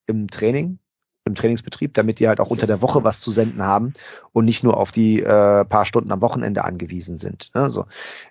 Speaker 4: im Training, im Trainingsbetrieb, damit die halt auch unter der Woche was zu senden haben und nicht nur auf die äh, paar Stunden am Wochenende angewiesen sind. Also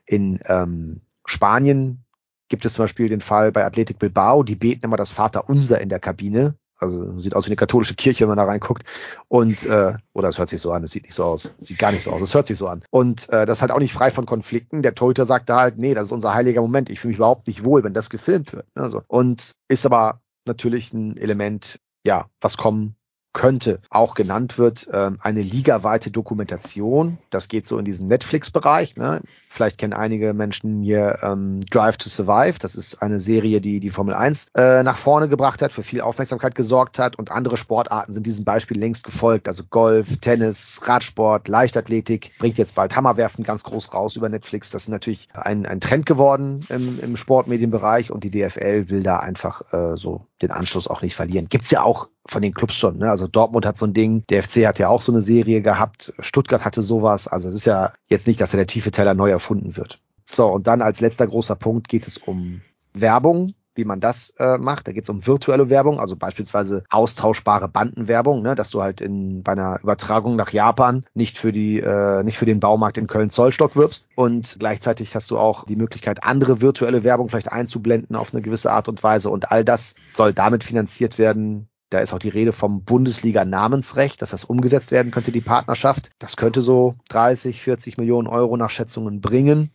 Speaker 4: in ähm, Spanien gibt es zum Beispiel den Fall bei Athletic Bilbao, die beten immer das Vaterunser in der Kabine. Also sieht aus wie eine katholische Kirche, wenn man da reinguckt. Und äh, oder es hört sich so an, es sieht nicht so aus, sieht gar nicht so aus, es hört sich so an. Und äh, das ist halt auch nicht frei von Konflikten. Der Torhüter sagt da halt, nee, das ist unser heiliger Moment. Ich fühle mich überhaupt nicht wohl, wenn das gefilmt wird. Also, und ist aber natürlich ein Element, ja, was kommen könnte, auch genannt wird, ähm, eine ligaweite Dokumentation. Das geht so in diesen Netflix-Bereich. Ne? Vielleicht kennen einige Menschen hier ähm, Drive to Survive. Das ist eine Serie, die die Formel 1 äh, nach vorne gebracht hat, für viel Aufmerksamkeit gesorgt hat. Und andere Sportarten sind diesem Beispiel längst gefolgt. Also Golf, Tennis, Radsport, Leichtathletik. Bringt jetzt bald Hammerwerfen ganz groß raus über Netflix. Das ist natürlich ein, ein Trend geworden im, im Sportmedienbereich. Und die DFL will da einfach äh, so den Anschluss auch nicht verlieren. Gibt's ja auch von den Clubs schon. Ne? Also Dortmund hat so ein Ding, der FC hat ja auch so eine Serie gehabt, Stuttgart hatte sowas. Also es ist ja jetzt nicht, dass da der tiefe Teller neu erfunden wird. So, und dann als letzter großer Punkt geht es um Werbung wie man das äh, macht. Da geht es um virtuelle Werbung, also beispielsweise austauschbare Bandenwerbung, ne, dass du halt in bei einer Übertragung nach Japan nicht für die äh, nicht für den Baumarkt in Köln Zollstock wirbst und gleichzeitig hast du auch die Möglichkeit andere virtuelle Werbung vielleicht einzublenden auf eine gewisse Art und Weise und all das soll damit finanziert werden, da ist auch die Rede vom Bundesliga-Namensrecht, dass das umgesetzt werden könnte, die Partnerschaft. Das könnte so 30, 40 Millionen Euro nach Schätzungen bringen.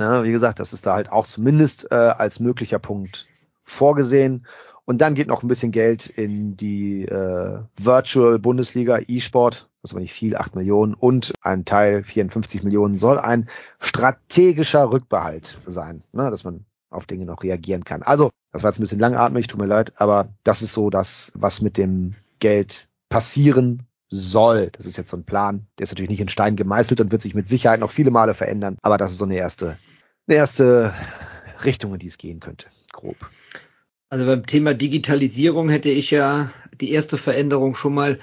Speaker 4: Ja, wie gesagt, das ist da halt auch zumindest äh, als möglicher Punkt vorgesehen. Und dann geht noch ein bisschen Geld in die äh, Virtual Bundesliga E-Sport, das ist aber nicht viel, 8 Millionen und ein Teil 54 Millionen soll ein strategischer Rückbehalt sein, ne, dass man auf Dinge noch reagieren kann. Also, das war jetzt ein bisschen langatmig, tut mir leid, aber das ist so das, was mit dem Geld passieren soll. Das ist jetzt so ein Plan, der ist natürlich nicht in Stein gemeißelt und wird sich mit Sicherheit noch viele Male verändern, aber das ist so eine erste, eine erste Richtung, in die es gehen könnte, grob.
Speaker 3: Also beim Thema Digitalisierung hätte ich ja die erste Veränderung schon mal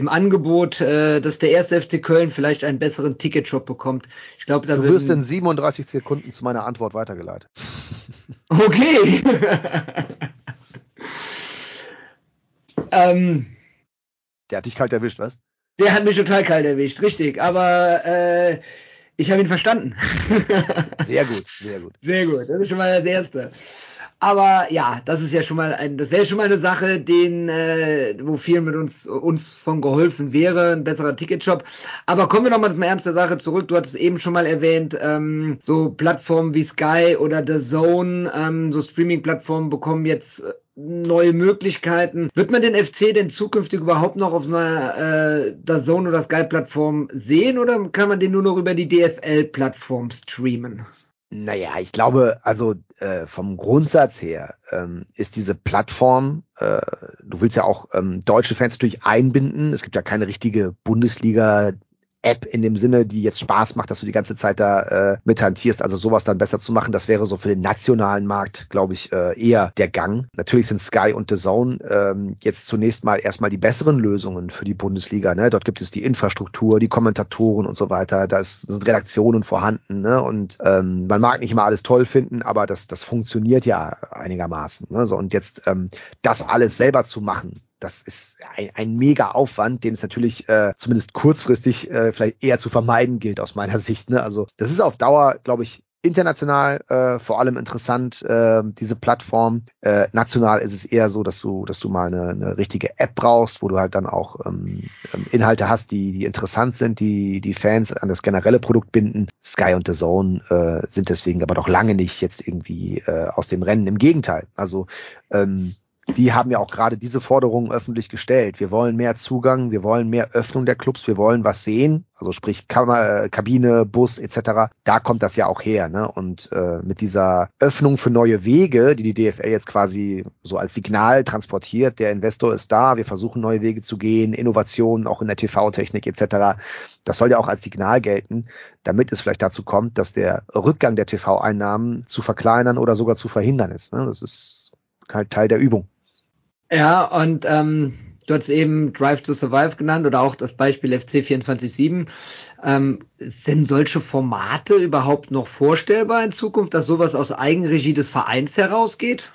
Speaker 3: im Angebot, äh, dass der erste FC Köln vielleicht einen besseren Ticketshop bekommt. Ich glaube, da
Speaker 4: du wirst in 37 Sekunden zu meiner Antwort weitergeleitet.
Speaker 3: Okay. ähm,
Speaker 4: der hat dich kalt erwischt, was?
Speaker 3: Der hat mich total kalt erwischt, richtig. Aber äh, ich habe ihn verstanden.
Speaker 4: sehr gut, sehr gut.
Speaker 3: Sehr gut. Das ist schon mal das Erste. Aber ja, das ist ja schon mal ein, das wäre schon mal eine Sache, den, äh, wo viel mit uns uns von geholfen wäre, ein besserer Ticketshop. Aber kommen wir nochmal zum Ernst der Sache zurück. Du hattest eben schon mal erwähnt, ähm, so Plattformen wie Sky oder The Zone, ähm, so Streaming-Plattformen bekommen jetzt äh, neue Möglichkeiten. Wird man den FC denn zukünftig überhaupt noch auf so einer äh, Zone oder Sky-Plattform sehen oder kann man den nur noch über die DFL-Plattform streamen?
Speaker 4: Naja, ich glaube, also äh, vom Grundsatz her ähm, ist diese Plattform, äh, du willst ja auch ähm, deutsche Fans natürlich einbinden. Es gibt ja keine richtige Bundesliga App in dem Sinne, die jetzt Spaß macht, dass du die ganze Zeit da äh, mit hantierst. Also sowas dann besser zu machen, das wäre so für den nationalen Markt, glaube ich, äh, eher der Gang. Natürlich sind Sky und The Zone ähm, jetzt zunächst mal erstmal die besseren Lösungen für die Bundesliga. Ne? Dort gibt es die Infrastruktur, die Kommentatoren und so weiter. Da sind Redaktionen vorhanden. Ne? Und ähm, man mag nicht immer alles toll finden, aber das, das funktioniert ja einigermaßen. Ne? So, und jetzt ähm, das alles selber zu machen, das ist ein, ein mega Aufwand, den es natürlich äh, zumindest kurzfristig äh, vielleicht eher zu vermeiden gilt aus meiner Sicht. Ne? Also das ist auf Dauer, glaube ich, international äh, vor allem interessant, äh, diese Plattform. Äh, national ist es eher so, dass du, dass du mal eine, eine richtige App brauchst, wo du halt dann auch ähm, ähm, Inhalte hast, die, die interessant sind, die die Fans an das generelle Produkt binden. Sky und The Zone äh, sind deswegen aber doch lange nicht jetzt irgendwie äh, aus dem Rennen. Im Gegenteil. Also ähm, die haben ja auch gerade diese Forderungen öffentlich gestellt. Wir wollen mehr Zugang, wir wollen mehr Öffnung der Clubs, wir wollen was sehen, also sprich Kammer, äh, Kabine, Bus etc. Da kommt das ja auch her. Ne? Und äh, mit dieser Öffnung für neue Wege, die die DFL jetzt quasi so als Signal transportiert, der Investor ist da, wir versuchen neue Wege zu gehen, Innovationen auch in der TV-Technik etc. Das soll ja auch als Signal gelten, damit es vielleicht dazu kommt, dass der Rückgang der TV-Einnahmen zu verkleinern oder sogar zu verhindern ist. Ne? Das ist halt Teil der Übung.
Speaker 3: Ja, und ähm, du hast eben Drive to Survive genannt oder auch das Beispiel FC 24-7. Ähm, sind solche Formate überhaupt noch vorstellbar in Zukunft, dass sowas aus Eigenregie des Vereins herausgeht?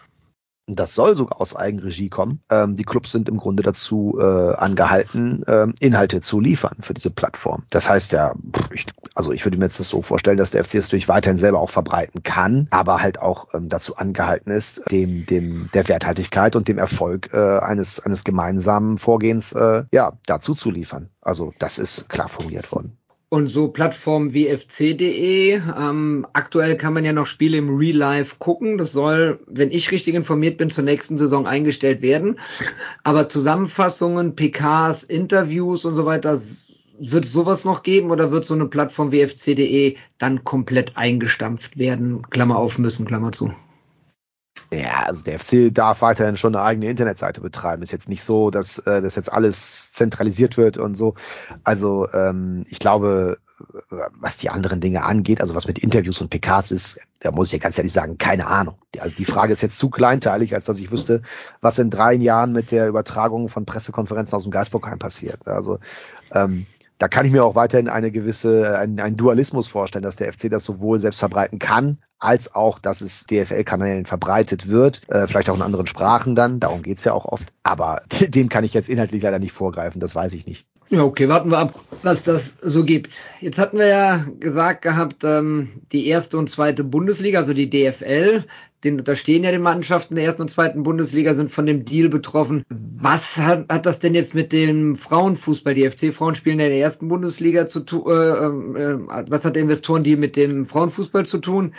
Speaker 4: Das soll sogar aus Eigenregie kommen. Ähm, die Clubs sind im Grunde dazu äh, angehalten, äh, Inhalte zu liefern für diese Plattform. Das heißt ja, ich, also ich würde mir jetzt das so vorstellen, dass der FC es natürlich weiterhin selber auch verbreiten kann, aber halt auch ähm, dazu angehalten ist, dem, dem der Werthaltigkeit und dem Erfolg äh, eines eines gemeinsamen Vorgehens äh, ja dazu zu liefern. Also das ist klar formuliert worden.
Speaker 3: Und so Plattformen wie fc.de, ähm, aktuell kann man ja noch Spiele im Real Life gucken. Das soll, wenn ich richtig informiert bin, zur nächsten Saison eingestellt werden. Aber Zusammenfassungen, PKs, Interviews und so weiter, wird sowas noch geben oder wird so eine Plattform wie fc.de dann komplett eingestampft werden? Klammer auf müssen, Klammer zu.
Speaker 4: Ja, also der FC darf weiterhin schon eine eigene Internetseite betreiben. Ist jetzt nicht so, dass äh, das jetzt alles zentralisiert wird und so. Also ähm, ich glaube, was die anderen Dinge angeht, also was mit Interviews und PKs ist, da muss ich ja ganz ehrlich sagen, keine Ahnung. Also die Frage ist jetzt zu kleinteilig, als dass ich wüsste, was in drei Jahren mit der Übertragung von Pressekonferenzen aus dem Geisbockheim passiert. Also ähm, da kann ich mir auch weiterhin eine gewisse, einen, einen Dualismus vorstellen, dass der FC das sowohl selbst verbreiten kann, als auch, dass es DFL-Kanälen verbreitet wird, äh, vielleicht auch in anderen Sprachen dann, darum geht's ja auch oft. Aber dem kann ich jetzt inhaltlich leider nicht vorgreifen, das weiß ich nicht.
Speaker 3: Ja, okay, warten wir ab, was das so gibt. Jetzt hatten wir ja gesagt gehabt, ähm, die erste und zweite Bundesliga, also die DFL, den unterstehen ja die Mannschaften der ersten und zweiten Bundesliga, sind von dem Deal betroffen. Was hat, hat das denn jetzt mit dem Frauenfußball? Die FC-Frauen spielen in der ersten Bundesliga zu tun. Äh, äh, was hat der Investorendeal mit dem Frauenfußball zu tun?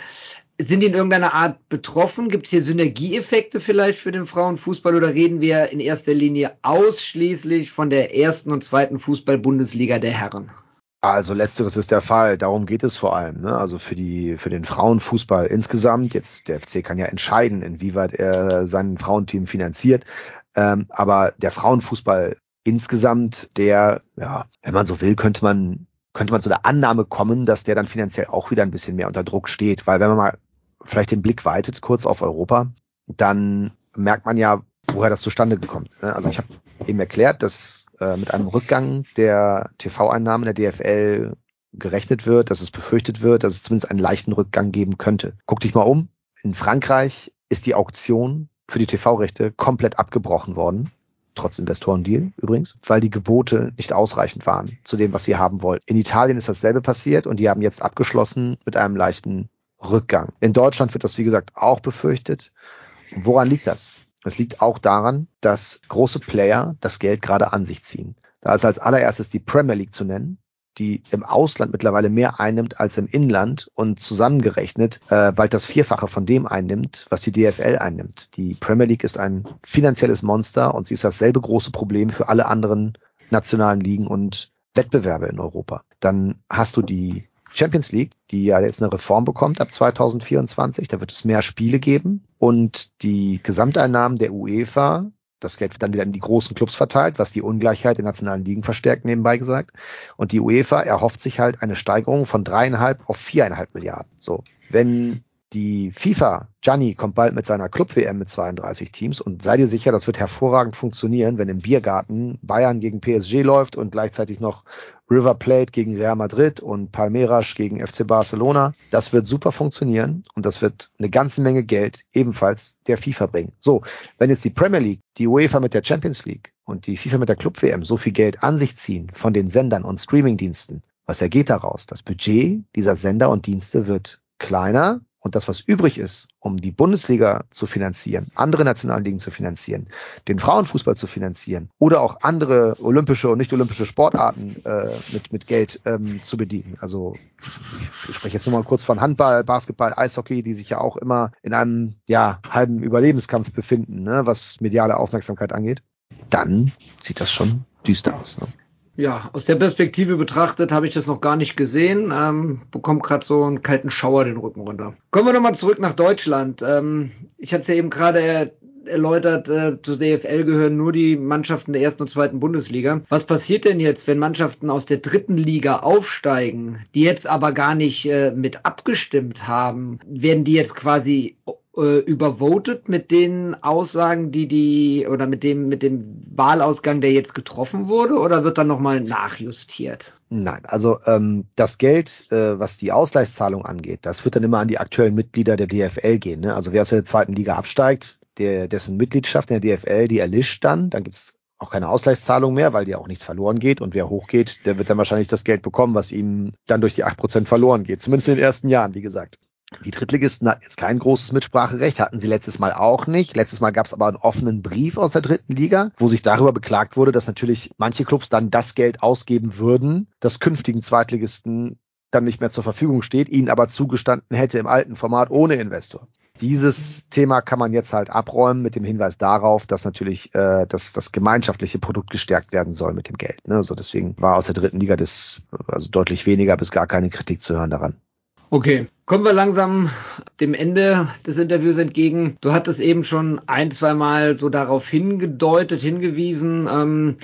Speaker 3: Sind die in irgendeiner Art betroffen? Gibt es hier Synergieeffekte vielleicht für den Frauenfußball oder reden wir in erster Linie ausschließlich von der ersten und zweiten Fußball-Bundesliga der Herren?
Speaker 4: Also letzteres ist der Fall. Darum geht es vor allem. Ne? Also für die für den Frauenfußball insgesamt. Jetzt der FC kann ja entscheiden, inwieweit er sein Frauenteam finanziert. Ähm, aber der Frauenfußball insgesamt, der, ja, wenn man so will, könnte man könnte man zu der Annahme kommen, dass der dann finanziell auch wieder ein bisschen mehr unter Druck steht. Weil wenn man mal vielleicht den Blick weitet kurz auf Europa, dann merkt man ja, woher das zustande gekommen. Ne? Also ich habe eben erklärt, dass äh, mit einem Rückgang der TV-Einnahmen der DFL gerechnet wird, dass es befürchtet wird, dass es zumindest einen leichten Rückgang geben könnte. Guck dich mal um. In Frankreich ist die Auktion für die TV-Rechte komplett abgebrochen worden. Trotz Investorendeal übrigens, weil die Gebote nicht ausreichend waren zu dem, was sie haben wollten. In Italien ist dasselbe passiert und die haben jetzt abgeschlossen mit einem leichten Rückgang. In Deutschland wird das, wie gesagt, auch befürchtet. Woran liegt das? Es liegt auch daran, dass große Player das Geld gerade an sich ziehen. Da ist als allererstes die Premier League zu nennen, die im Ausland mittlerweile mehr einnimmt als im Inland und zusammengerechnet äh, bald das Vierfache von dem einnimmt, was die DFL einnimmt. Die Premier League ist ein finanzielles Monster und sie ist dasselbe große Problem für alle anderen nationalen Ligen und Wettbewerbe in Europa. Dann hast du die Champions League, die ja jetzt eine Reform bekommt ab 2024. Da wird es mehr Spiele geben und die Gesamteinnahmen der UEFA, das Geld wird dann wieder in die großen Clubs verteilt, was die Ungleichheit in nationalen Ligen verstärkt, nebenbei gesagt. Und die UEFA erhofft sich halt eine Steigerung von dreieinhalb auf viereinhalb Milliarden. So. Wenn die FIFA, Gianni kommt bald mit seiner Club-WM mit 32 Teams und sei dir sicher, das wird hervorragend funktionieren, wenn im Biergarten Bayern gegen PSG läuft und gleichzeitig noch River Plate gegen Real Madrid und Palmeiras gegen FC Barcelona. Das wird super funktionieren und das wird eine ganze Menge Geld ebenfalls der FIFA bringen. So, wenn jetzt die Premier League, die UEFA mit der Champions League und die FIFA mit der Club WM so viel Geld an sich ziehen von den Sendern und Streamingdiensten, was ergeht daraus? Das Budget dieser Sender und Dienste wird kleiner und das, was übrig ist, um die Bundesliga zu finanzieren, andere nationalen Ligen zu finanzieren, den Frauenfußball zu finanzieren oder auch andere olympische und nicht olympische Sportarten äh, mit, mit Geld ähm, zu bedienen. Also ich spreche jetzt nur mal kurz von Handball, Basketball, Eishockey, die sich ja auch immer in einem ja, halben Überlebenskampf befinden, ne, was mediale Aufmerksamkeit angeht. Dann sieht das schon düster aus. Ne?
Speaker 3: Ja, aus der Perspektive betrachtet habe ich das noch gar nicht gesehen. Ähm, bekomme gerade so einen kalten Schauer den Rücken runter. Kommen wir nochmal zurück nach Deutschland. Ähm, ich hatte es ja eben gerade er erläutert, äh, zur DFL gehören nur die Mannschaften der ersten und zweiten Bundesliga. Was passiert denn jetzt, wenn Mannschaften aus der dritten Liga aufsteigen, die jetzt aber gar nicht äh, mit abgestimmt haben? Werden die jetzt quasi äh, übervotet mit den Aussagen, die die oder mit dem mit dem Wahlausgang, der jetzt getroffen wurde, oder wird dann nochmal nachjustiert?
Speaker 4: Nein, also ähm, das Geld, äh, was die Ausgleichszahlung angeht, das wird dann immer an die aktuellen Mitglieder der DFL gehen. Ne? Also wer aus der zweiten Liga absteigt, der, dessen Mitgliedschaft in der DFL, die erlischt dann, dann gibt's auch keine Ausgleichszahlung mehr, weil dir auch nichts verloren geht. Und wer hochgeht, der wird dann wahrscheinlich das Geld bekommen, was ihm dann durch die acht Prozent verloren geht. Zumindest in den ersten Jahren, wie gesagt. Die Drittligisten hatten jetzt kein großes Mitspracherecht, hatten sie letztes Mal auch nicht. Letztes Mal gab es aber einen offenen Brief aus der dritten Liga, wo sich darüber beklagt wurde, dass natürlich manche Clubs dann das Geld ausgeben würden, das künftigen Zweitligisten dann nicht mehr zur Verfügung steht, ihnen aber zugestanden hätte im alten Format ohne Investor. Dieses Thema kann man jetzt halt abräumen mit dem Hinweis darauf, dass natürlich äh, dass das gemeinschaftliche Produkt gestärkt werden soll mit dem Geld. Ne? Also deswegen war aus der dritten Liga das also deutlich weniger bis gar keine Kritik zu hören daran.
Speaker 3: Okay, kommen wir langsam dem Ende des Interviews entgegen. Du hattest eben schon ein, zwei Mal so darauf hingedeutet, hingewiesen. Ähm,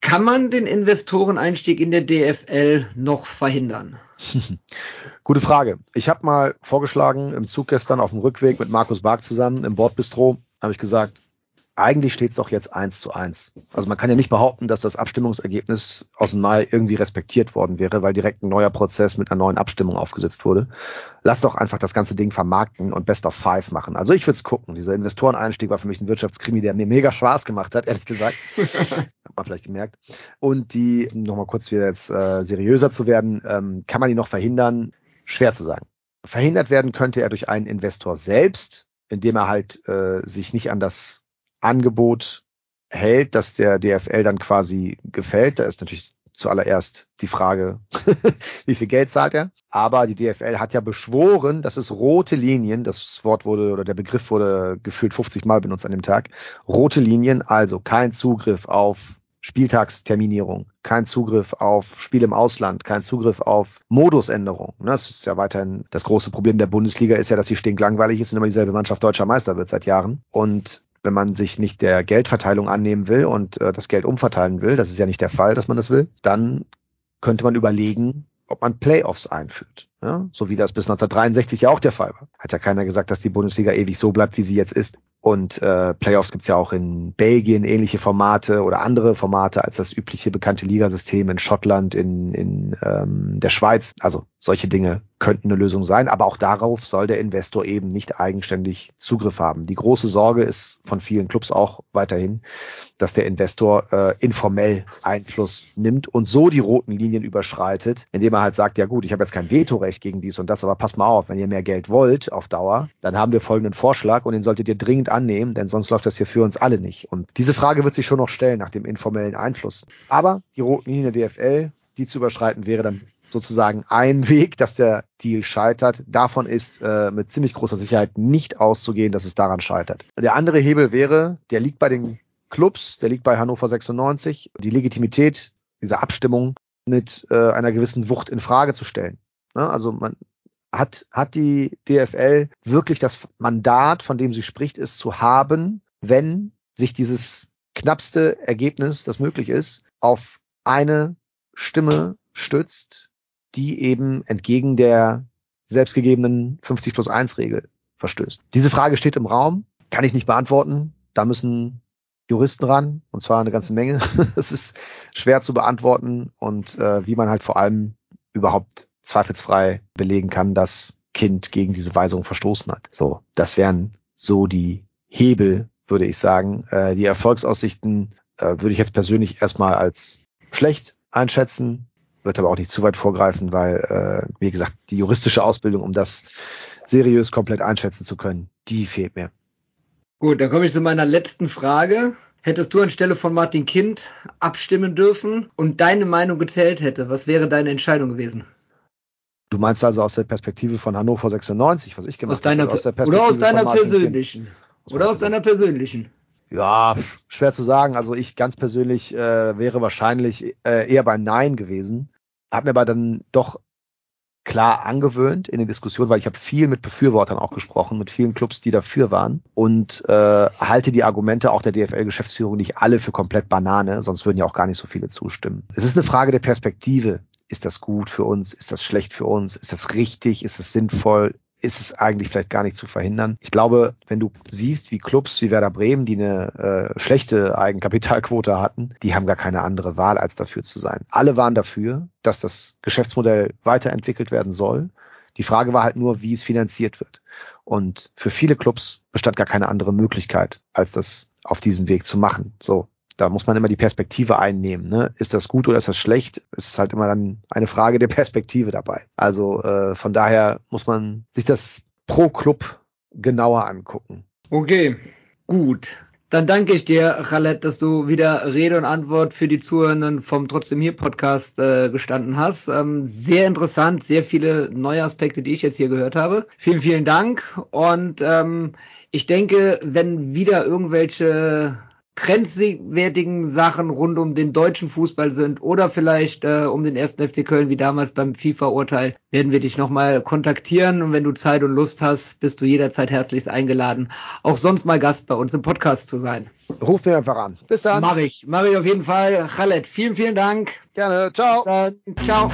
Speaker 3: kann man den Investoreneinstieg in der DFL noch verhindern?
Speaker 4: Gute Frage. Ich habe mal vorgeschlagen, im Zug gestern auf dem Rückweg mit Markus Bark zusammen im Bordbistro, habe ich gesagt, eigentlich steht es doch jetzt eins zu eins. Also man kann ja nicht behaupten, dass das Abstimmungsergebnis aus dem Mai irgendwie respektiert worden wäre, weil direkt ein neuer Prozess mit einer neuen Abstimmung aufgesetzt wurde. Lass doch einfach das ganze Ding vermarkten und Best of Five machen. Also ich würde es gucken. Dieser Investoreneinstieg war für mich ein Wirtschaftskrimi, der mir mega Spaß gemacht hat, ehrlich gesagt. hat man vielleicht gemerkt. Und die, nochmal kurz wieder jetzt äh, seriöser zu werden, ähm, kann man die noch verhindern? Schwer zu sagen. Verhindert werden könnte er durch einen Investor selbst, indem er halt äh, sich nicht an das Angebot hält, dass der DFL dann quasi gefällt. Da ist natürlich zuallererst die Frage, wie viel Geld zahlt er? Aber die DFL hat ja beschworen, dass es rote Linien, das Wort wurde oder der Begriff wurde gefühlt 50 Mal benutzt an dem Tag, rote Linien, also kein Zugriff auf Spieltagsterminierung, kein Zugriff auf Spiel im Ausland, kein Zugriff auf Modusänderung. Ne, das ist ja weiterhin das große Problem der Bundesliga, ist ja, dass sie stinklangweilig ist und immer dieselbe Mannschaft deutscher Meister wird seit Jahren. Und wenn man sich nicht der Geldverteilung annehmen will und äh, das Geld umverteilen will, das ist ja nicht der Fall, dass man das will, dann könnte man überlegen, ob man Playoffs einführt. Ja? So wie das bis 1963 ja auch der Fall war. Hat ja keiner gesagt, dass die Bundesliga ewig so bleibt, wie sie jetzt ist. Und äh, Playoffs gibt's ja auch in Belgien ähnliche Formate oder andere Formate als das übliche bekannte Ligasystem in Schottland, in, in ähm, der Schweiz. Also solche Dinge könnten eine Lösung sein, aber auch darauf soll der Investor eben nicht eigenständig Zugriff haben. Die große Sorge ist von vielen Clubs auch weiterhin, dass der Investor äh, informell Einfluss nimmt und so die roten Linien überschreitet, indem er halt sagt, ja gut, ich habe jetzt kein Vetorecht gegen dies und das, aber passt mal auf, wenn ihr mehr Geld wollt auf Dauer, dann haben wir folgenden Vorschlag und den solltet ihr dringend annehmen, denn sonst läuft das hier für uns alle nicht. Und diese Frage wird sich schon noch stellen nach dem informellen Einfluss. Aber die roten Linien der DFL, die zu überschreiten, wäre dann sozusagen ein Weg, dass der Deal scheitert. Davon ist äh, mit ziemlich großer Sicherheit nicht auszugehen, dass es daran scheitert. Der andere Hebel wäre, der liegt bei den Clubs, der liegt bei Hannover 96, die Legitimität dieser Abstimmung mit äh, einer gewissen Wucht in Frage zu stellen. Ne? Also man hat, hat die DFL wirklich das Mandat, von dem sie spricht, ist zu haben, wenn sich dieses knappste Ergebnis, das möglich ist, auf eine Stimme stützt, die eben entgegen der selbstgegebenen 50 plus 1 Regel verstößt. Diese Frage steht im Raum, kann ich nicht beantworten. Da müssen Juristen ran, und zwar eine ganze Menge. Es ist schwer zu beantworten und äh, wie man halt vor allem überhaupt zweifelsfrei belegen kann, dass Kind gegen diese Weisung verstoßen hat. So, das wären so die Hebel, würde ich sagen. Äh, die Erfolgsaussichten äh, würde ich jetzt persönlich erstmal als schlecht einschätzen, wird aber auch nicht zu weit vorgreifen, weil, äh, wie gesagt, die juristische Ausbildung, um das seriös komplett einschätzen zu können, die fehlt mir.
Speaker 3: Gut, dann komme ich zu meiner letzten Frage. Hättest du anstelle von Martin Kind abstimmen dürfen und deine Meinung gezählt hätte, was wäre deine Entscheidung gewesen?
Speaker 4: Du meinst also aus der Perspektive von Hannover 96, was ich gemacht
Speaker 3: aus deiner, habe? Aus oder aus deiner persönlichen? Oder aus deiner persönlichen?
Speaker 4: Ja, schwer zu sagen. Also ich ganz persönlich äh, wäre wahrscheinlich äh, eher bei Nein gewesen. Hab mir aber dann doch klar angewöhnt in den Diskussionen, weil ich habe viel mit Befürwortern auch gesprochen, mit vielen Clubs, die dafür waren und äh, halte die Argumente auch der DFL-Geschäftsführung nicht alle für komplett Banane, sonst würden ja auch gar nicht so viele zustimmen. Es ist eine Frage der Perspektive ist das gut für uns, ist das schlecht für uns, ist das richtig, ist es sinnvoll, ist es eigentlich vielleicht gar nicht zu verhindern. Ich glaube, wenn du siehst, wie Clubs wie Werder Bremen, die eine äh, schlechte Eigenkapitalquote hatten, die haben gar keine andere Wahl, als dafür zu sein. Alle waren dafür, dass das Geschäftsmodell weiterentwickelt werden soll. Die Frage war halt nur, wie es finanziert wird. Und für viele Clubs bestand gar keine andere Möglichkeit, als das auf diesem Weg zu machen. So, da muss man immer die Perspektive einnehmen. Ne? Ist das gut oder ist das schlecht? Es ist halt immer dann eine Frage der Perspektive dabei. Also äh, von daher muss man sich das pro Club genauer angucken.
Speaker 3: Okay, gut. Dann danke ich dir, Khaled, dass du wieder Rede und Antwort für die Zuhörenden vom Trotzdem hier Podcast äh, gestanden hast. Ähm, sehr interessant, sehr viele neue Aspekte, die ich jetzt hier gehört habe. Vielen, vielen Dank. Und ähm, ich denke, wenn wieder irgendwelche grenzwertigen Sachen rund um den deutschen Fußball sind oder vielleicht äh, um den ersten FC Köln wie damals beim FIFA-Urteil, werden wir dich nochmal kontaktieren und wenn du Zeit und Lust hast, bist du jederzeit herzlichst eingeladen, auch sonst mal Gast bei uns im Podcast zu sein.
Speaker 4: Ruf mir einfach an. Bis dann.
Speaker 3: Mach ich. Mach ich auf jeden Fall. Khaled, vielen, vielen Dank.
Speaker 4: Gerne. Ciao.
Speaker 3: Ciao.